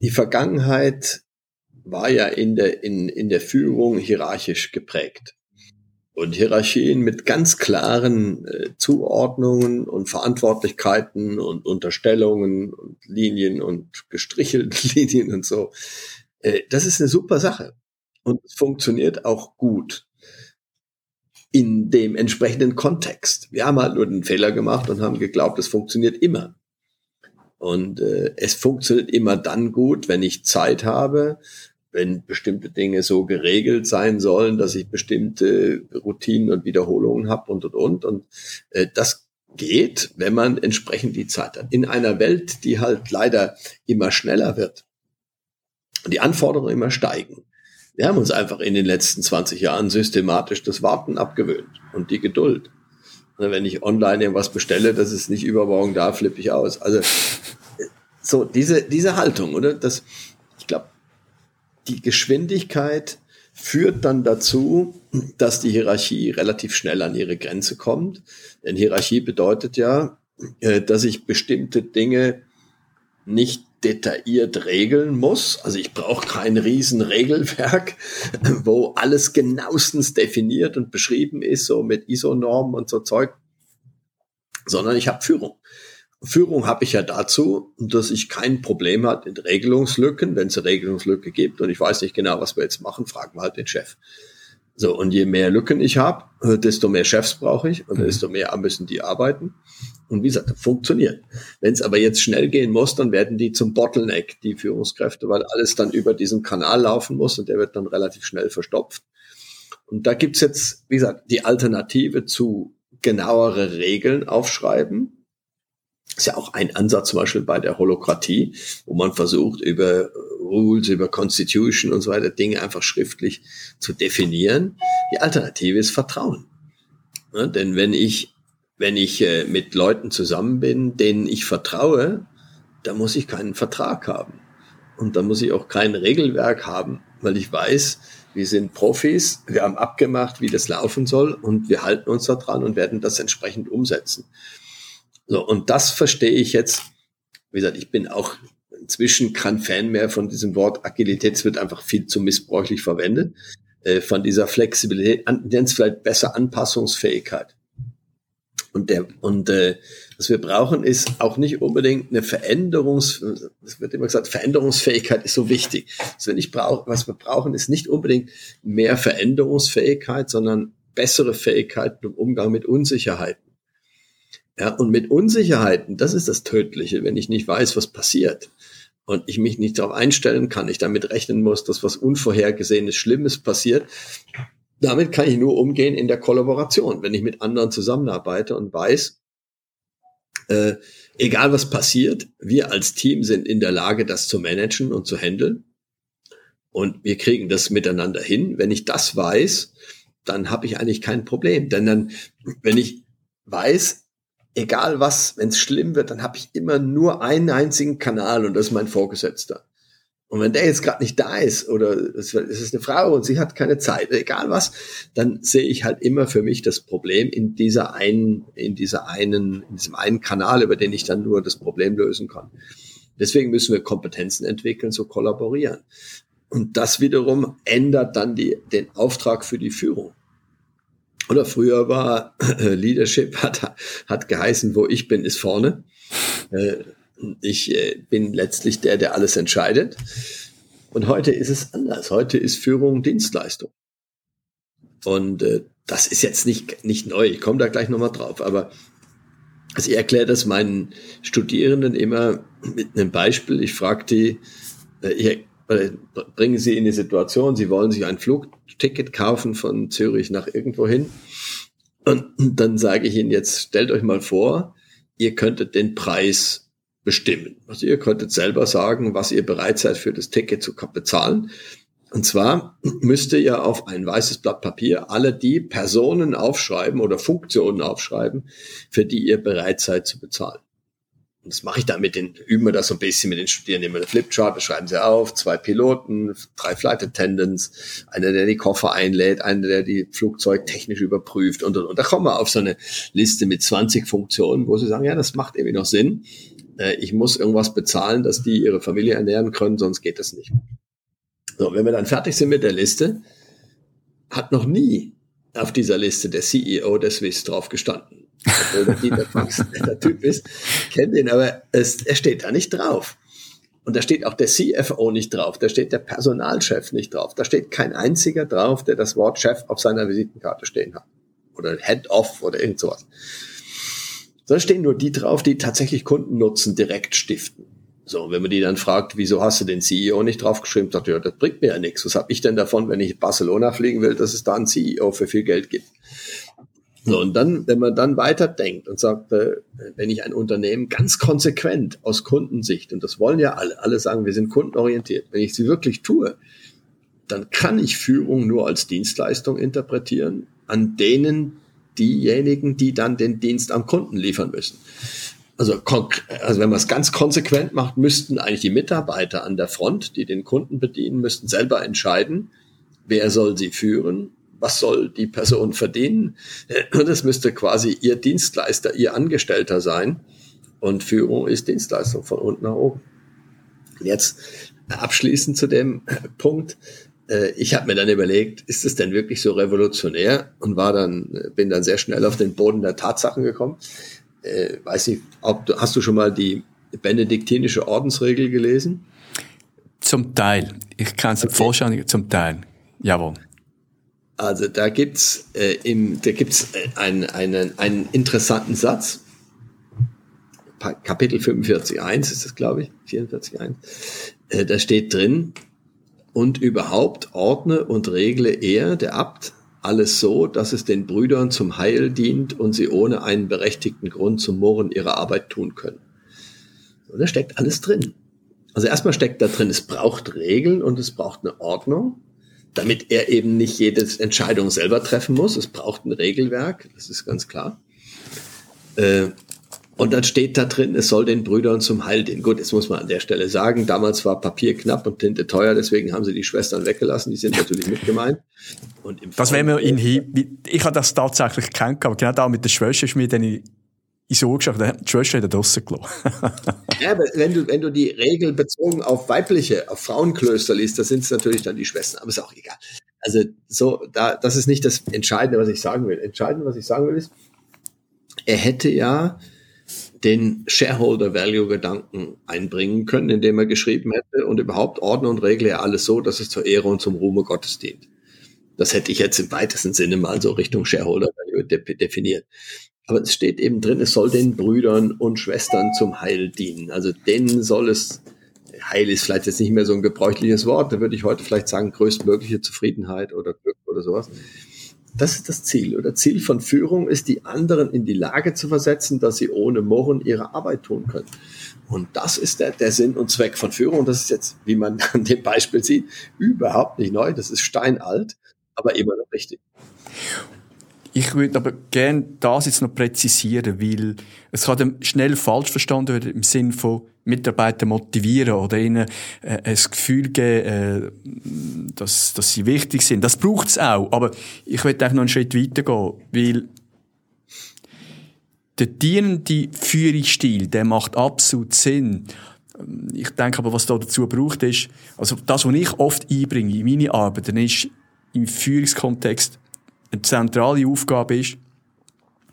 die, Vergangenheit war ja in der, in, in der Führung hierarchisch geprägt. Und Hierarchien mit ganz klaren äh, Zuordnungen und Verantwortlichkeiten und Unterstellungen und Linien und gestrichelten Linien und so. Äh, das ist eine super Sache. Und es funktioniert auch gut in dem entsprechenden Kontext. Wir haben halt nur den Fehler gemacht und haben geglaubt, es funktioniert immer. Und äh, es funktioniert immer dann gut, wenn ich Zeit habe, wenn bestimmte Dinge so geregelt sein sollen, dass ich bestimmte Routinen und Wiederholungen habe und und und. Und äh, das geht, wenn man entsprechend die Zeit hat. In einer Welt, die halt leider immer schneller wird die Anforderungen immer steigen. Wir haben uns einfach in den letzten 20 Jahren systematisch das Warten abgewöhnt und die Geduld. Und wenn ich online irgendwas bestelle, das ist nicht übermorgen da, flippe ich aus. Also so diese diese Haltung, oder? Das, ich glaube, die Geschwindigkeit führt dann dazu, dass die Hierarchie relativ schnell an ihre Grenze kommt. Denn Hierarchie bedeutet ja, äh, dass ich bestimmte Dinge nicht detailliert regeln muss. Also ich brauche kein Riesenregelwerk, wo alles genauestens definiert und beschrieben ist, so mit ISO-Normen und so Zeug, sondern ich habe Führung. Führung habe ich ja dazu, dass ich kein Problem hat mit Regelungslücken. Wenn es eine Regelungslücke gibt und ich weiß nicht genau, was wir jetzt machen, fragen wir halt den Chef. So, und je mehr Lücken ich habe, desto mehr Chefs brauche ich und mhm. desto mehr müssen die arbeiten. Und wie gesagt, funktioniert. Wenn es aber jetzt schnell gehen muss, dann werden die zum Bottleneck, die Führungskräfte, weil alles dann über diesen Kanal laufen muss und der wird dann relativ schnell verstopft. Und da gibt's jetzt, wie gesagt, die Alternative zu genauere Regeln aufschreiben. ist ja auch ein Ansatz zum Beispiel bei der Holokratie, wo man versucht, über Rules, über Constitution und so weiter Dinge einfach schriftlich zu definieren. Die Alternative ist Vertrauen. Ja, denn wenn ich wenn ich äh, mit Leuten zusammen bin, denen ich vertraue, da muss ich keinen Vertrag haben. Und da muss ich auch kein Regelwerk haben, weil ich weiß, wir sind Profis, wir haben abgemacht, wie das laufen soll und wir halten uns da dran und werden das entsprechend umsetzen. So, und das verstehe ich jetzt. Wie gesagt, ich bin auch inzwischen kein Fan mehr von diesem Wort Agilität. Es wird einfach viel zu missbräuchlich verwendet. Äh, von dieser Flexibilität, nennt es vielleicht besser Anpassungsfähigkeit. Und der, und äh, was wir brauchen, ist auch nicht unbedingt eine Veränderungs, es wird immer gesagt, Veränderungsfähigkeit ist so wichtig. Was wir nicht brauchen, was wir brauchen, ist nicht unbedingt mehr Veränderungsfähigkeit, sondern bessere Fähigkeiten im Umgang mit Unsicherheiten. Ja, und mit Unsicherheiten, das ist das Tödliche, wenn ich nicht weiß, was passiert und ich mich nicht darauf einstellen kann, ich damit rechnen muss, dass was Unvorhergesehenes, Schlimmes passiert, damit kann ich nur umgehen in der Kollaboration, wenn ich mit anderen zusammenarbeite und weiß, äh, egal was passiert, wir als Team sind in der Lage, das zu managen und zu handeln. Und wir kriegen das miteinander hin. Wenn ich das weiß, dann habe ich eigentlich kein Problem. Denn dann, wenn ich weiß, egal was, wenn es schlimm wird, dann habe ich immer nur einen einzigen Kanal und das ist mein Vorgesetzter. Und wenn der jetzt gerade nicht da ist oder es ist eine Frau und sie hat keine Zeit, egal was, dann sehe ich halt immer für mich das Problem in dieser einen, in dieser einen, in diesem einen Kanal, über den ich dann nur das Problem lösen kann. Deswegen müssen wir Kompetenzen entwickeln, so kollaborieren. Und das wiederum ändert dann die, den Auftrag für die Führung. Oder früher war Leadership hat, hat geheißen, wo ich bin, ist vorne. Äh, ich äh, bin letztlich der, der alles entscheidet. Und heute ist es anders. Heute ist Führung Dienstleistung. Und äh, das ist jetzt nicht, nicht neu. Ich komme da gleich nochmal drauf. Aber also ich erkläre das meinen Studierenden immer mit einem Beispiel. Ich frage die, äh, ich äh, bringe sie in die Situation, sie wollen sich ein Flugticket kaufen von Zürich nach irgendwo hin. Und dann sage ich ihnen jetzt, stellt euch mal vor, ihr könntet den Preis bestimmen. Also ihr könntet selber sagen, was ihr bereit seid für das Ticket zu bezahlen. Und zwar müsst ihr auf ein weißes Blatt Papier alle die Personen aufschreiben oder Funktionen aufschreiben, für die ihr bereit seid zu bezahlen. Und das mache ich dann mit den, üben wir das so ein bisschen mit den Studierenden immer eine Flipchart, das schreiben sie auf, zwei Piloten, drei Flight Attendants, einer, der die Koffer einlädt, einer, der die Flugzeug technisch überprüft und, und, und. Da kommen wir auf so eine Liste mit 20 Funktionen, wo sie sagen, ja, das macht irgendwie noch Sinn äh, ich muss irgendwas bezahlen, dass die ihre Familie ernähren können, sonst geht das nicht. So, wenn wir dann fertig sind mit der Liste, hat noch nie auf dieser Liste der CEO der Swiss drauf gestanden. Obwohl der Dieter Fax der Typ ist, kennt ihn, aber es, er steht da nicht drauf. Und da steht auch der CFO nicht drauf, da steht der Personalchef nicht drauf, da steht kein einziger drauf, der das Wort Chef auf seiner Visitenkarte stehen hat. Oder Head of oder irgend sowas. Da stehen nur die drauf, die tatsächlich Kundennutzen direkt stiften. So, wenn man die dann fragt, wieso hast du den CEO nicht draufgeschrieben, sagt ja, das bringt mir ja nichts. Was habe ich denn davon, wenn ich Barcelona fliegen will, dass es da einen CEO für viel Geld gibt? So, und dann, wenn man dann weiterdenkt und sagt, äh, wenn ich ein Unternehmen ganz konsequent aus Kundensicht, und das wollen ja alle, alle sagen, wir sind kundenorientiert, wenn ich sie wirklich tue, dann kann ich Führung nur als Dienstleistung interpretieren, an denen diejenigen, die dann den Dienst am Kunden liefern müssen. also, also wenn man es ganz konsequent macht, müssten eigentlich die Mitarbeiter an der Front, die den Kunden bedienen, müssten selber entscheiden, wer soll sie führen, was soll die Person verdienen. Das müsste quasi ihr Dienstleister, ihr Angestellter sein. Und Führung ist Dienstleistung von unten nach oben. Jetzt abschließend zu dem Punkt. Äh, ich habe mir dann überlegt, ist es denn wirklich so revolutionär? Und war dann, bin dann sehr schnell auf den Boden der Tatsachen gekommen. Äh, weiß nicht, ob du, hast du schon mal die benediktinische Ordensregel gelesen? Zum Teil. Ich kann es okay. vollständig zum Teil. Jawohl. Also da gibt's äh, im, da gibt's äh, einen, einen, einen interessanten Satz. Kapitel 45.1 ist das, glaube ich, 44.1. Äh, da steht drin, und überhaupt ordne und regle er, der Abt, alles so, dass es den Brüdern zum Heil dient und sie ohne einen berechtigten Grund zum Murren ihre Arbeit tun können. Und da steckt alles drin. Also erstmal steckt da drin, es braucht Regeln und es braucht eine Ordnung damit er eben nicht jede Entscheidung selber treffen muss. Es braucht ein Regelwerk, das ist ganz klar. Äh, und dann steht da drin, es soll den Brüdern zum Heil dienen. Gut, jetzt muss man an der Stelle sagen, damals war Papier knapp und Tinte teuer, deswegen haben sie die Schwestern weggelassen, die sind natürlich mit gemeint. Und im das wäre mir in ich habe das tatsächlich kennengelernt, aber genau da mit der Schwester ist mir dann ins Ohr geschaut, die Schwester hat draussen gelassen. ja, aber wenn du, wenn du die Regel bezogen auf weibliche, auf Frauenklöster liest, da sind es natürlich dann die Schwestern, aber ist auch egal. Also so, da, das ist nicht das Entscheidende, was ich sagen will. Entscheidend, was ich sagen will, ist, er hätte ja den Shareholder Value Gedanken einbringen können, indem er geschrieben hätte und überhaupt ordne und regle er alles so, dass es zur Ehre und zum Ruhme Gottes dient. Das hätte ich jetzt im weitesten Sinne mal so Richtung Shareholder Value definiert. Aber es steht eben drin, es soll den Brüdern und Schwestern zum Heil dienen. Also denen soll es, Heil ist vielleicht jetzt nicht mehr so ein gebräuchliches Wort, da würde ich heute vielleicht sagen, größtmögliche Zufriedenheit oder Glück oder sowas. Das ist das Ziel. Oder Ziel von Führung ist, die anderen in die Lage zu versetzen, dass sie ohne Murren ihre Arbeit tun können. Und das ist der, der Sinn und Zweck von Führung. Das ist jetzt, wie man an dem Beispiel sieht, überhaupt nicht neu. Das ist steinalt, aber immer noch richtig. Ich würde aber gerne das jetzt noch präzisieren, weil es kann schnell falsch verstanden werden im Sinn von Mitarbeiter motivieren oder ihnen äh, ein Gefühl geben, äh, dass, dass sie wichtig sind. Das braucht es auch, aber ich würde eigentlich noch einen Schritt weiter gehen, weil der dienende Führungsstil, der macht absolut Sinn. Ich denke aber, was da dazu braucht, ist, also das, was ich oft einbringe in meine Arbeit, dann ist im Führungskontext eine zentrale Aufgabe ist,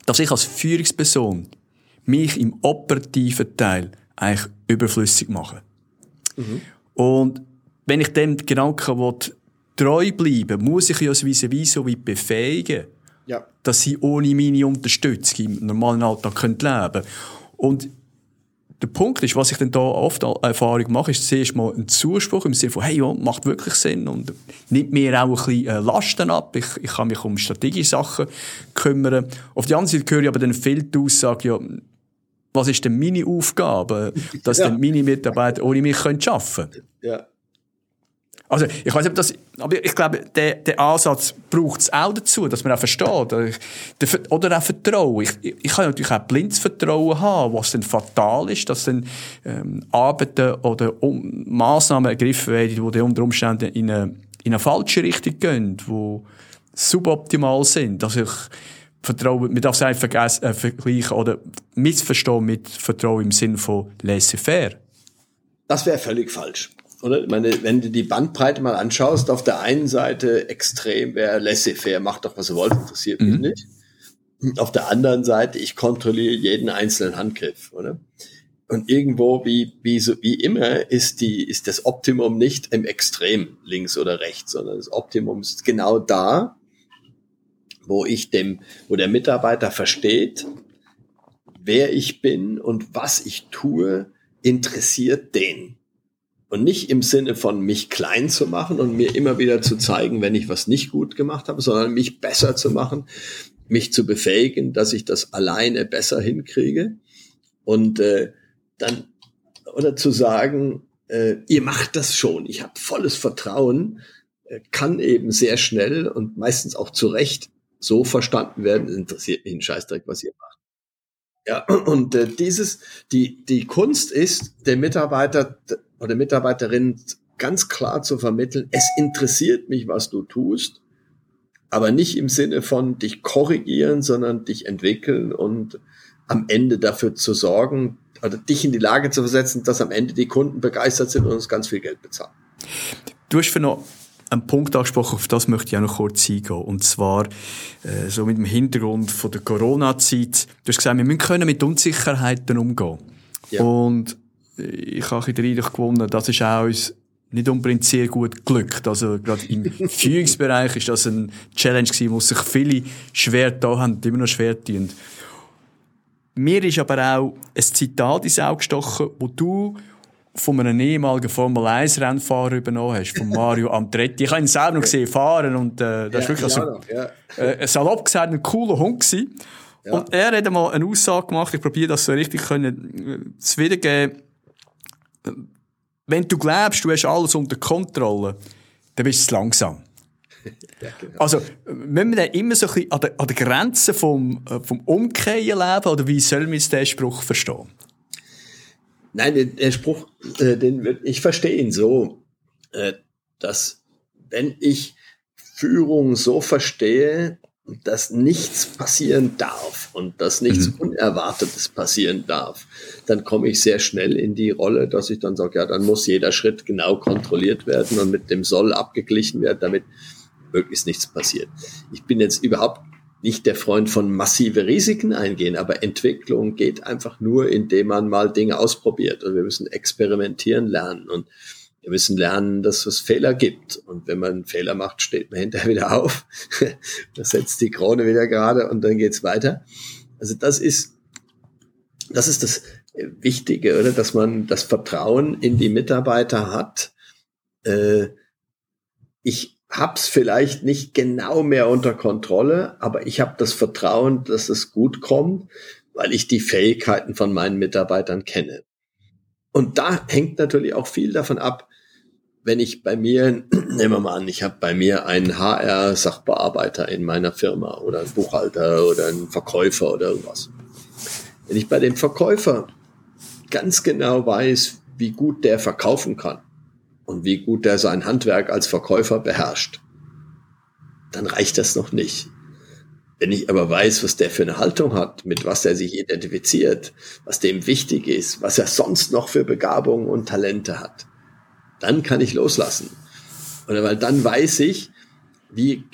dass ich als Führungsperson mich im operativen Teil eigentlich überflüssig mache. Mhm. Und wenn ich dem Gedanken will, treu bleiben muss ich ja das vis so wie befähigen, ja. dass sie ohne meine Unterstützung im normalen Alltag leben können. Und der Punkt ist, was ich dann da oft Erfahrung mache, ist zuerst mal ein Zuspruch im Sinne von, hey, ja, macht wirklich Sinn und nimmt mir auch ein bisschen äh, Lasten ab. Ich, ich kann mich um strategische Sachen kümmern. Auf der anderen Seite höre ich aber dann viel die Aussage, ja, was ist denn meine Aufgabe, dass ja. dann meine Mitarbeiter ohne mich arbeiten können? Ja. Also, ich weiß nicht, das, aber ich glaube, der, der Ansatz braucht es auch dazu, dass man auch versteht. Oder, oder auch Vertrauen. Ich, ich kann natürlich auch blindes Vertrauen haben, was dann fatal ist, dass dann ähm, Arbeiten oder um, Massnahmen ergriffen werden, die unter Umständen in eine, in eine falsche Richtung gehen, die suboptimal sind. Also ich Vertrauen, man darf es einfach vergessen, äh, vergleichen oder missverstehen mit Vertrauen im Sinne von laissez-faire. Das wäre völlig falsch. Oder? Ich meine, wenn du die Bandbreite mal anschaust, auf der einen Seite extrem wäre laissez-faire, macht doch was ihr wollt, interessiert mich mhm. nicht. Auf der anderen Seite, ich kontrolliere jeden einzelnen Handgriff, oder? Und irgendwo, wie, wie, so, wie immer, ist die, ist das Optimum nicht im Extrem links oder rechts, sondern das Optimum ist genau da, wo ich dem, wo der Mitarbeiter versteht, wer ich bin und was ich tue, interessiert den. Und nicht im Sinne von mich klein zu machen und mir immer wieder zu zeigen, wenn ich was nicht gut gemacht habe, sondern mich besser zu machen, mich zu befähigen, dass ich das alleine besser hinkriege. Und äh, dann, oder zu sagen, äh, ihr macht das schon, ich habe volles Vertrauen, äh, kann eben sehr schnell und meistens auch zu Recht so verstanden werden, interessiert mich ein Scheißdreck, was ihr macht. Ja, und äh, dieses, die, die Kunst ist, den Mitarbeiter oder Mitarbeiterin ganz klar zu vermitteln, es interessiert mich, was du tust, aber nicht im Sinne von dich korrigieren, sondern dich entwickeln und am Ende dafür zu sorgen, oder dich in die Lage zu versetzen, dass am Ende die Kunden begeistert sind und uns ganz viel Geld bezahlen. Du hast für noch einen Punkt angesprochen, auf das möchte ich auch noch kurz eingehen. Und zwar, äh, so mit dem Hintergrund von der Corona-Zeit. Du hast gesagt, wir müssen können mit Unsicherheiten umgehen. Ja. Und ich habe den Eindruck gewonnen, das ist auch uns nicht unbedingt sehr gut glückt. Also gerade im Führungsbereich ist das ein Challenge gewesen, wo sich viele schwer da haben, immer noch schwer tun. Mir ist aber auch ein Zitat ins Auge gestochen, wo du von einem ehemaligen Formel 1 Rennfahrer übernommen hast, von Mario Andretti. Ich habe ihn selber noch gesehen fahren und äh, das ja, ist wirklich also, ja. äh, salopp gesagt ein cooler Hund gewesen. Ja. Und er hat einmal eine Aussage gemacht, ich probiere das so richtig können, äh, zu wiedergeben. Wenn du glaubst, du hast alles unter Kontrolle, dann bist du langsam. Ja, genau. Also, müssen wir dann immer so ein bisschen an der, an der Grenze vom, äh, vom Umkehren leben, oder wie soll man diesen Spruch verstehen? Nein, der Spruch, äh, den, ich verstehe ihn so, äh, dass wenn ich Führung so verstehe, dass nichts passieren darf und dass nichts mhm. Unerwartetes passieren darf, dann komme ich sehr schnell in die Rolle, dass ich dann sage, ja, dann muss jeder Schritt genau kontrolliert werden und mit dem Soll abgeglichen werden, damit möglichst nichts passiert. Ich bin jetzt überhaupt nicht der Freund von massive Risiken eingehen, aber Entwicklung geht einfach nur, indem man mal Dinge ausprobiert und wir müssen experimentieren lernen und wir müssen lernen, dass es Fehler gibt. Und wenn man Fehler macht, steht man hinterher wieder auf, das setzt die Krone wieder gerade und dann geht's weiter. Also das ist, das ist das Wichtige, oder? Dass man das Vertrauen in die Mitarbeiter hat. Äh, ich hab's vielleicht nicht genau mehr unter Kontrolle, aber ich habe das Vertrauen, dass es gut kommt, weil ich die Fähigkeiten von meinen Mitarbeitern kenne. Und da hängt natürlich auch viel davon ab, wenn ich bei mir, nehmen wir mal an, ich habe bei mir einen HR-Sachbearbeiter in meiner Firma oder einen Buchhalter oder einen Verkäufer oder irgendwas. Wenn ich bei dem Verkäufer ganz genau weiß, wie gut der verkaufen kann, und wie gut er sein Handwerk als Verkäufer beherrscht, dann reicht das noch nicht. Wenn ich aber weiß, was der für eine Haltung hat, mit was er sich identifiziert, was dem wichtig ist, was er sonst noch für Begabungen und Talente hat, dann kann ich loslassen. Oder weil dann weiß ich, wie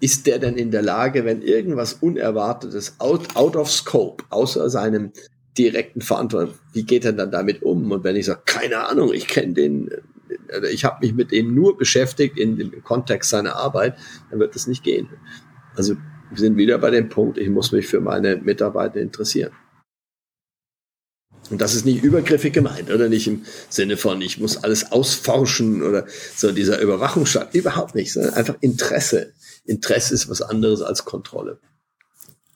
ist der denn in der Lage, wenn irgendwas Unerwartetes out, out of scope, außer seinem direkten Verantwortung, wie geht er dann damit um? Und wenn ich sage, keine Ahnung, ich kenne den ich habe mich mit ihm nur beschäftigt in dem Kontext seiner Arbeit, dann wird das nicht gehen. Also wir sind wieder bei dem Punkt, ich muss mich für meine Mitarbeiter interessieren. Und das ist nicht übergriffig gemeint, oder nicht im Sinne von, ich muss alles ausforschen oder so dieser Überwachungsstaat. Überhaupt nicht, sondern einfach Interesse. Interesse ist was anderes als Kontrolle.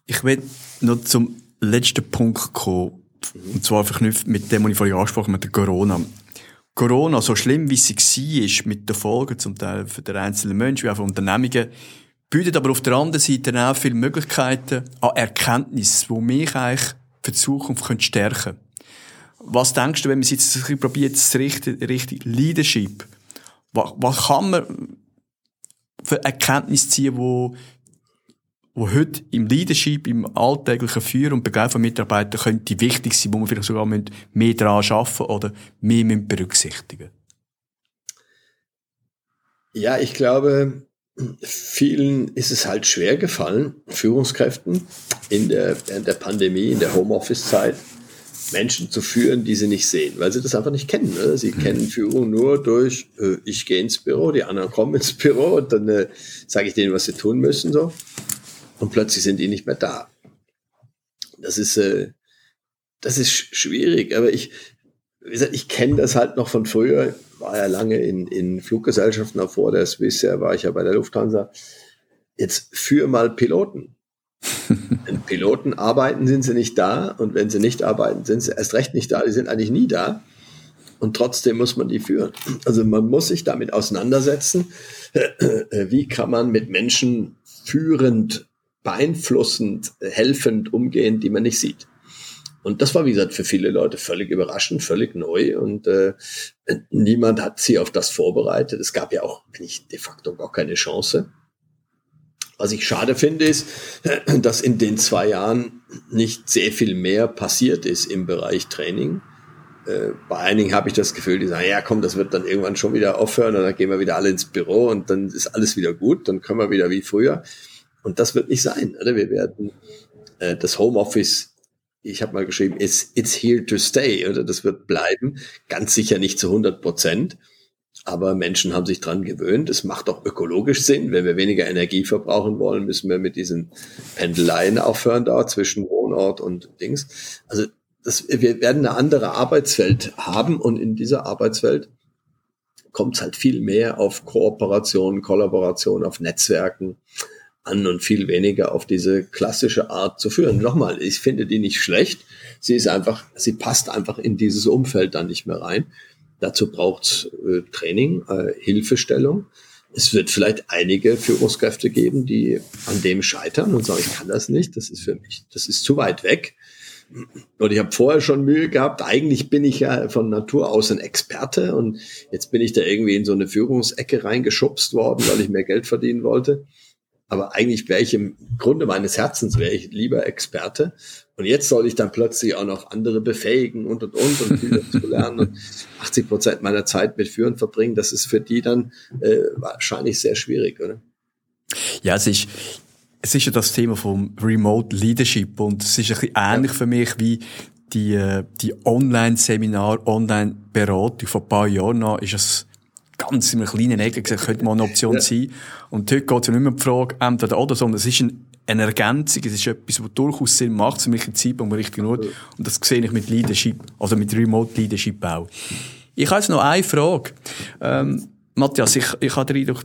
Ich will noch zum letzten Punkt kommen. Und zwar verknüpft mit dem, was ich vorhin angesprochen habe, mit der Corona. Corona, so schlimm wie sie war, mit den Folgen zum Teil für den einzelnen Menschen wie auch für Unternehmungen, bietet aber auf der anderen Seite auch viele Möglichkeiten an Erkenntnis, die mich eigentlich für die Zukunft stärken können. Was denkst du, wenn man jetzt ein bisschen probiert, das richtige, richtige Leadership, was, was kann man für Erkenntnis ziehen, wo wo heute im Leadership, im alltäglichen Führen und Begleiten von Mitarbeitern könnte wichtig sein, wo man vielleicht sogar mehr daran arbeiten oder mehr berücksichtigen Ja, ich glaube, vielen ist es halt schwer gefallen, Führungskräften in der, in der Pandemie, in der Homeoffice-Zeit, Menschen zu führen, die sie nicht sehen, weil sie das einfach nicht kennen. Ne? Sie mhm. kennen Führung nur durch, äh, ich gehe ins Büro, die anderen kommen ins Büro und dann äh, sage ich denen, was sie tun müssen. So und plötzlich sind die nicht mehr da. Das ist, äh, das ist schwierig, aber ich, wie gesagt, ich kenne das halt noch von früher, war ja lange in, in Fluggesellschaften, auch vor der Swiss, war ich ja bei der Lufthansa. Jetzt für mal Piloten. Wenn Piloten arbeiten, sind sie nicht da und wenn sie nicht arbeiten, sind sie erst recht nicht da, die sind eigentlich nie da und trotzdem muss man die führen. Also man muss sich damit auseinandersetzen, wie kann man mit Menschen führend beeinflussend, helfend umgehen, die man nicht sieht. Und das war, wie gesagt, für viele Leute völlig überraschend, völlig neu und äh, niemand hat sie auf das vorbereitet. Es gab ja auch eigentlich de facto gar keine Chance. Was ich schade finde, ist, dass in den zwei Jahren nicht sehr viel mehr passiert ist im Bereich Training. Äh, bei einigen habe ich das Gefühl, die sagen, ja komm, das wird dann irgendwann schon wieder aufhören und dann gehen wir wieder alle ins Büro und dann ist alles wieder gut, dann können wir wieder wie früher. Und das wird nicht sein. Oder? Wir werden äh, das Homeoffice ich habe mal geschrieben, it's, it's here to stay, oder das wird bleiben. Ganz sicher nicht zu 100 Prozent. Aber Menschen haben sich dran gewöhnt. Es macht auch ökologisch Sinn. Wenn wir weniger Energie verbrauchen wollen, müssen wir mit diesen Pendeleien aufhören da zwischen Wohnort und Dings. Also das, wir werden eine andere Arbeitswelt haben und in dieser Arbeitswelt kommt es halt viel mehr auf Kooperation, Kollaboration, auf Netzwerken, an und viel weniger auf diese klassische Art zu führen. Nochmal, ich finde die nicht schlecht. Sie ist einfach, sie passt einfach in dieses Umfeld dann nicht mehr rein. Dazu braucht äh, Training, äh, Hilfestellung. Es wird vielleicht einige Führungskräfte geben, die an dem scheitern und sagen, ich kann das nicht, das ist für mich, das ist zu weit weg. Und ich habe vorher schon Mühe gehabt. Eigentlich bin ich ja von Natur aus ein Experte und jetzt bin ich da irgendwie in so eine Führungsecke reingeschubst worden, weil ich mehr Geld verdienen wollte. Aber eigentlich wäre ich im Grunde meines Herzens wäre ich lieber Experte. Und jetzt soll ich dann plötzlich auch noch andere befähigen und und und und viel zu lernen und 80 Prozent meiner Zeit mit Führen verbringen. Das ist für die dann äh, wahrscheinlich sehr schwierig, oder? Ja, es ist, es ist ja das Thema vom Remote Leadership und es ist ein bisschen ähnlich ja. für mich wie die, äh, die Online-Seminar, Online-Beratung vor ein paar Jahren noch, ist es ganz in einem kleinen Ecke gesagt, könnte mal eine Option ja. sein. Und heute geht es ja nicht mehr um die Frage, entweder oder, sondern es ist ein, eine Ergänzung, es ist etwas, was durchaus Sinn macht, zu welchem Zeitpunkt richtig Ort. Und das sehe ich mit Leadership, also mit Remote Leadership auch. Ich habe jetzt noch eine Frage. Ähm, Matthias, ich, ich habe den Eindruck,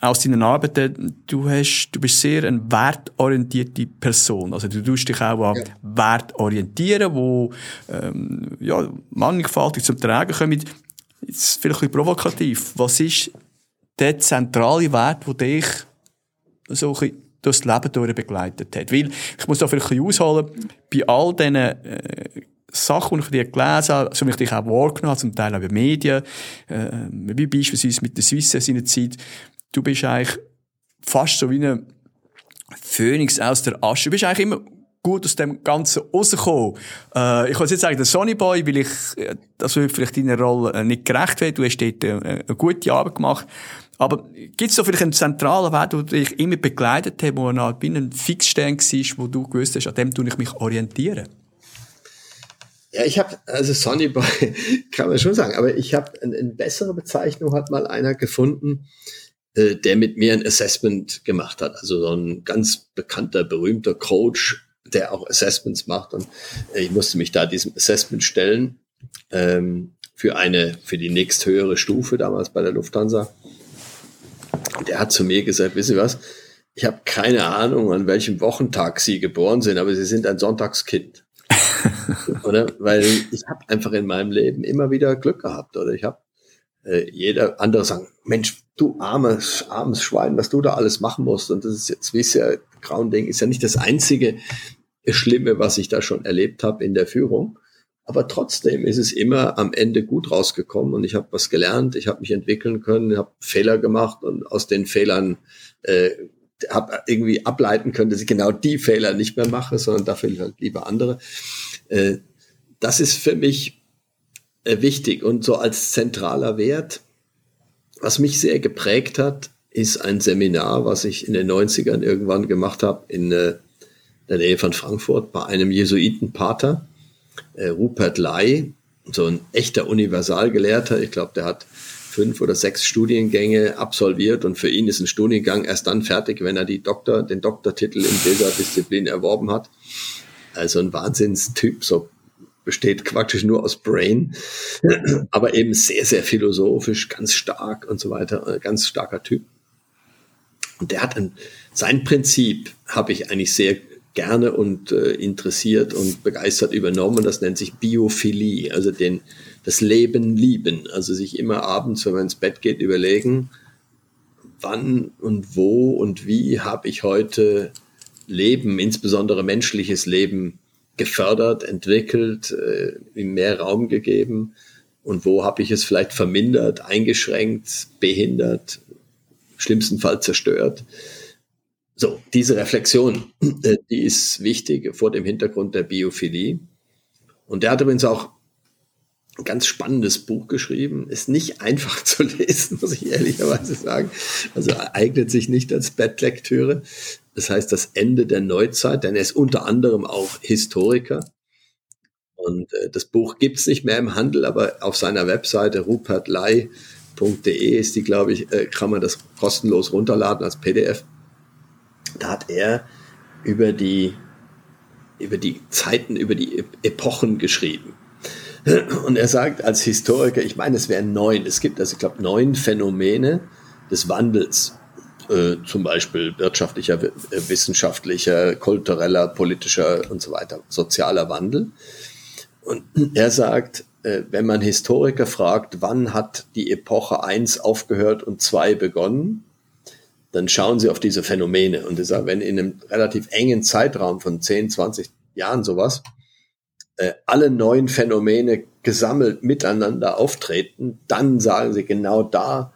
aus deinen Arbeiten, du hast, du bist sehr eine wertorientierte Person. Also du tust dich auch an ja. Wert orientieren, wo, ähm, ja, mannigfaltig zum Tragen kommen. Jetzt vielleicht ein bisschen provokativ. Was ist der zentrale Wert, der dich so ein das Leben durch begleitet hat? Weil, ich muss da vielleicht ein bisschen ausholen, bei all diesen äh, Sachen, die ich gelesen habe, so wie ich dich auch wahrgenommen habe, zum Teil auch bei Medien, äh, wie beispielsweise mit der Swiss in seiner Zeit, du bist eigentlich fast so wie ein Phönix aus der Asche. Du bist eigentlich immer gut aus dem Ganzen rausgekommen. Äh, ich kann jetzt sagen, der Sonny Boy, weil ich, äh, das wird vielleicht deiner Rolle äh, nicht gerecht werden. Du hast dort äh, eine gute Arbeit gemacht. Aber gibt es so vielleicht einen zentralen Wert, der dich immer begleitet hat, wo ein, ein Fixstern war, wo du gewusst hast, an dem tue ich mich orientieren? Ja, ich habe, also Sonny Boy kann man schon sagen, aber ich habe eine, eine bessere Bezeichnung hat mal einer gefunden, der mit mir ein Assessment gemacht hat. Also so ein ganz bekannter, berühmter Coach der auch Assessments macht. Und äh, ich musste mich da diesem Assessment stellen ähm, für eine, für die nächsthöhere Stufe damals bei der Lufthansa. Und der hat zu mir gesagt, wissen Sie was? Ich habe keine Ahnung, an welchem Wochentag Sie geboren sind, aber Sie sind ein Sonntagskind. oder? Weil ich habe einfach in meinem Leben immer wieder Glück gehabt. Oder ich habe äh, jeder andere sagen, Mensch, du armes, armes Schwein, was du da alles machen musst. Und das ist jetzt, wie es ja, Grauen-Ding ist ja nicht das einzige, Schlimme, was ich da schon erlebt habe in der Führung. Aber trotzdem ist es immer am Ende gut rausgekommen und ich habe was gelernt, ich habe mich entwickeln können, habe Fehler gemacht und aus den Fehlern äh, habe irgendwie ableiten können, dass ich genau die Fehler nicht mehr mache, sondern dafür halt lieber andere. Äh, das ist für mich äh, wichtig und so als zentraler Wert, was mich sehr geprägt hat, ist ein Seminar, was ich in den 90ern irgendwann gemacht habe in äh, der Nähe von Frankfurt bei einem Jesuitenpater, äh, Rupert Lai, so ein echter Universalgelehrter. Ich glaube, der hat fünf oder sechs Studiengänge absolviert und für ihn ist ein Studiengang erst dann fertig, wenn er die Doktor, den Doktortitel in dieser Disziplin erworben hat. Also ein Wahnsinnstyp, so besteht quatschig nur aus Brain, aber eben sehr, sehr philosophisch, ganz stark und so weiter, ganz starker Typ. Und der hat ein, sein Prinzip habe ich eigentlich sehr gerne und äh, interessiert und begeistert übernommen. Das nennt sich Biophilie, also den, das Leben lieben. Also sich immer abends, wenn man ins Bett geht, überlegen, wann und wo und wie habe ich heute Leben, insbesondere menschliches Leben, gefördert, entwickelt, äh, mehr Raum gegeben und wo habe ich es vielleicht vermindert, eingeschränkt, behindert, schlimmstenfalls zerstört. So, diese Reflexion, äh, die ist wichtig vor dem Hintergrund der Biophilie. Und der hat übrigens auch ein ganz spannendes Buch geschrieben. Ist nicht einfach zu lesen, muss ich ehrlicherweise sagen. Also eignet sich nicht als Bettlektüre. Das heißt, das Ende der Neuzeit, denn er ist unter anderem auch Historiker. Und äh, das Buch gibt's nicht mehr im Handel, aber auf seiner Webseite rupertlei.de ist die, glaube ich, äh, kann man das kostenlos runterladen als PDF. Da hat er über die, über die Zeiten, über die Epochen geschrieben. Und er sagt als Historiker, ich meine, es wären neun, es gibt also, ich glaube, neun Phänomene des Wandels, äh, zum Beispiel wirtschaftlicher, äh, wissenschaftlicher, kultureller, politischer und so weiter, sozialer Wandel. Und er sagt, äh, wenn man Historiker fragt, wann hat die Epoche eins aufgehört und zwei begonnen, dann schauen sie auf diese Phänomene. Und er sagt, wenn in einem relativ engen Zeitraum von 10, 20 Jahren sowas, alle neuen Phänomene gesammelt miteinander auftreten, dann sagen sie genau da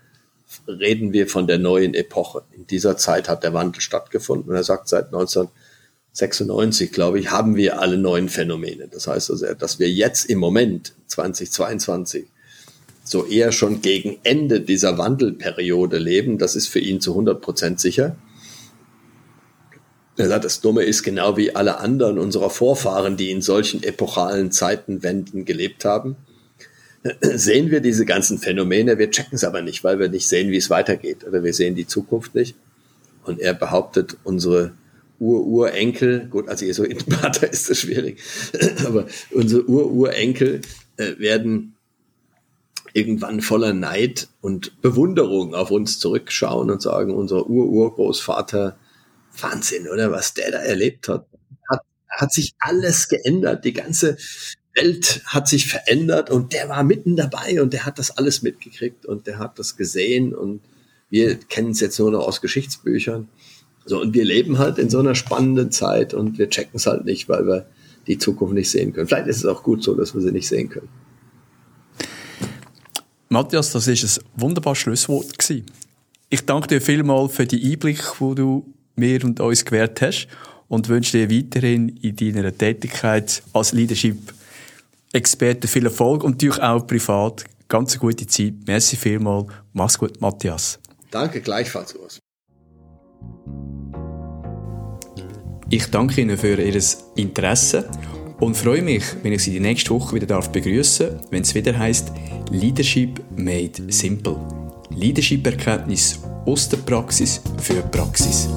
reden wir von der neuen Epoche. In dieser Zeit hat der Wandel stattgefunden und er sagt seit 1996, glaube ich, haben wir alle neuen Phänomene. Das heißt also, dass wir jetzt im Moment 2022 so eher schon gegen Ende dieser Wandelperiode leben, das ist für ihn zu 100 Prozent sicher. Er sagt, das Dumme ist genau wie alle anderen unserer Vorfahren, die in solchen epochalen Zeitenwenden gelebt haben. Sehen wir diese ganzen Phänomene, wir checken es aber nicht, weil wir nicht sehen, wie es weitergeht oder wir sehen die Zukunft nicht. Und er behauptet, unsere Ur-Urenkel, gut, also in Vater ist das schwierig, aber unsere Ur-Urenkel äh, werden irgendwann voller Neid und Bewunderung auf uns zurückschauen und sagen, unser Ur-Urgroßvater Wahnsinn, oder was der da erlebt hat. Hat, hat sich alles geändert. Die ganze Welt hat sich verändert und der war mitten dabei und der hat das alles mitgekriegt und der hat das gesehen und wir kennen es jetzt nur noch aus Geschichtsbüchern. So, und wir leben halt in so einer spannenden Zeit und wir checken es halt nicht, weil wir die Zukunft nicht sehen können. Vielleicht ist es auch gut so, dass wir sie nicht sehen können. Matthias, das ist ein wunderbares Schlusswort gewesen. Ich danke dir vielmals für die Einblick, wo du mir und uns gewährt hast und wünsche dir weiterhin in deiner Tätigkeit als Leadership-Experte viel Erfolg und natürlich auch privat ganz eine gute Zeit. Merci vielmal. Mach's gut, Matthias. Danke, gleichfalls, Urs. Ich danke Ihnen für Ihr Interesse und freue mich, wenn ich Sie die nächste Woche wieder begrüßen darf, wenn es wieder heißt Leadership Made Simple. Leadership-Erkenntnis aus der Praxis für Praxis.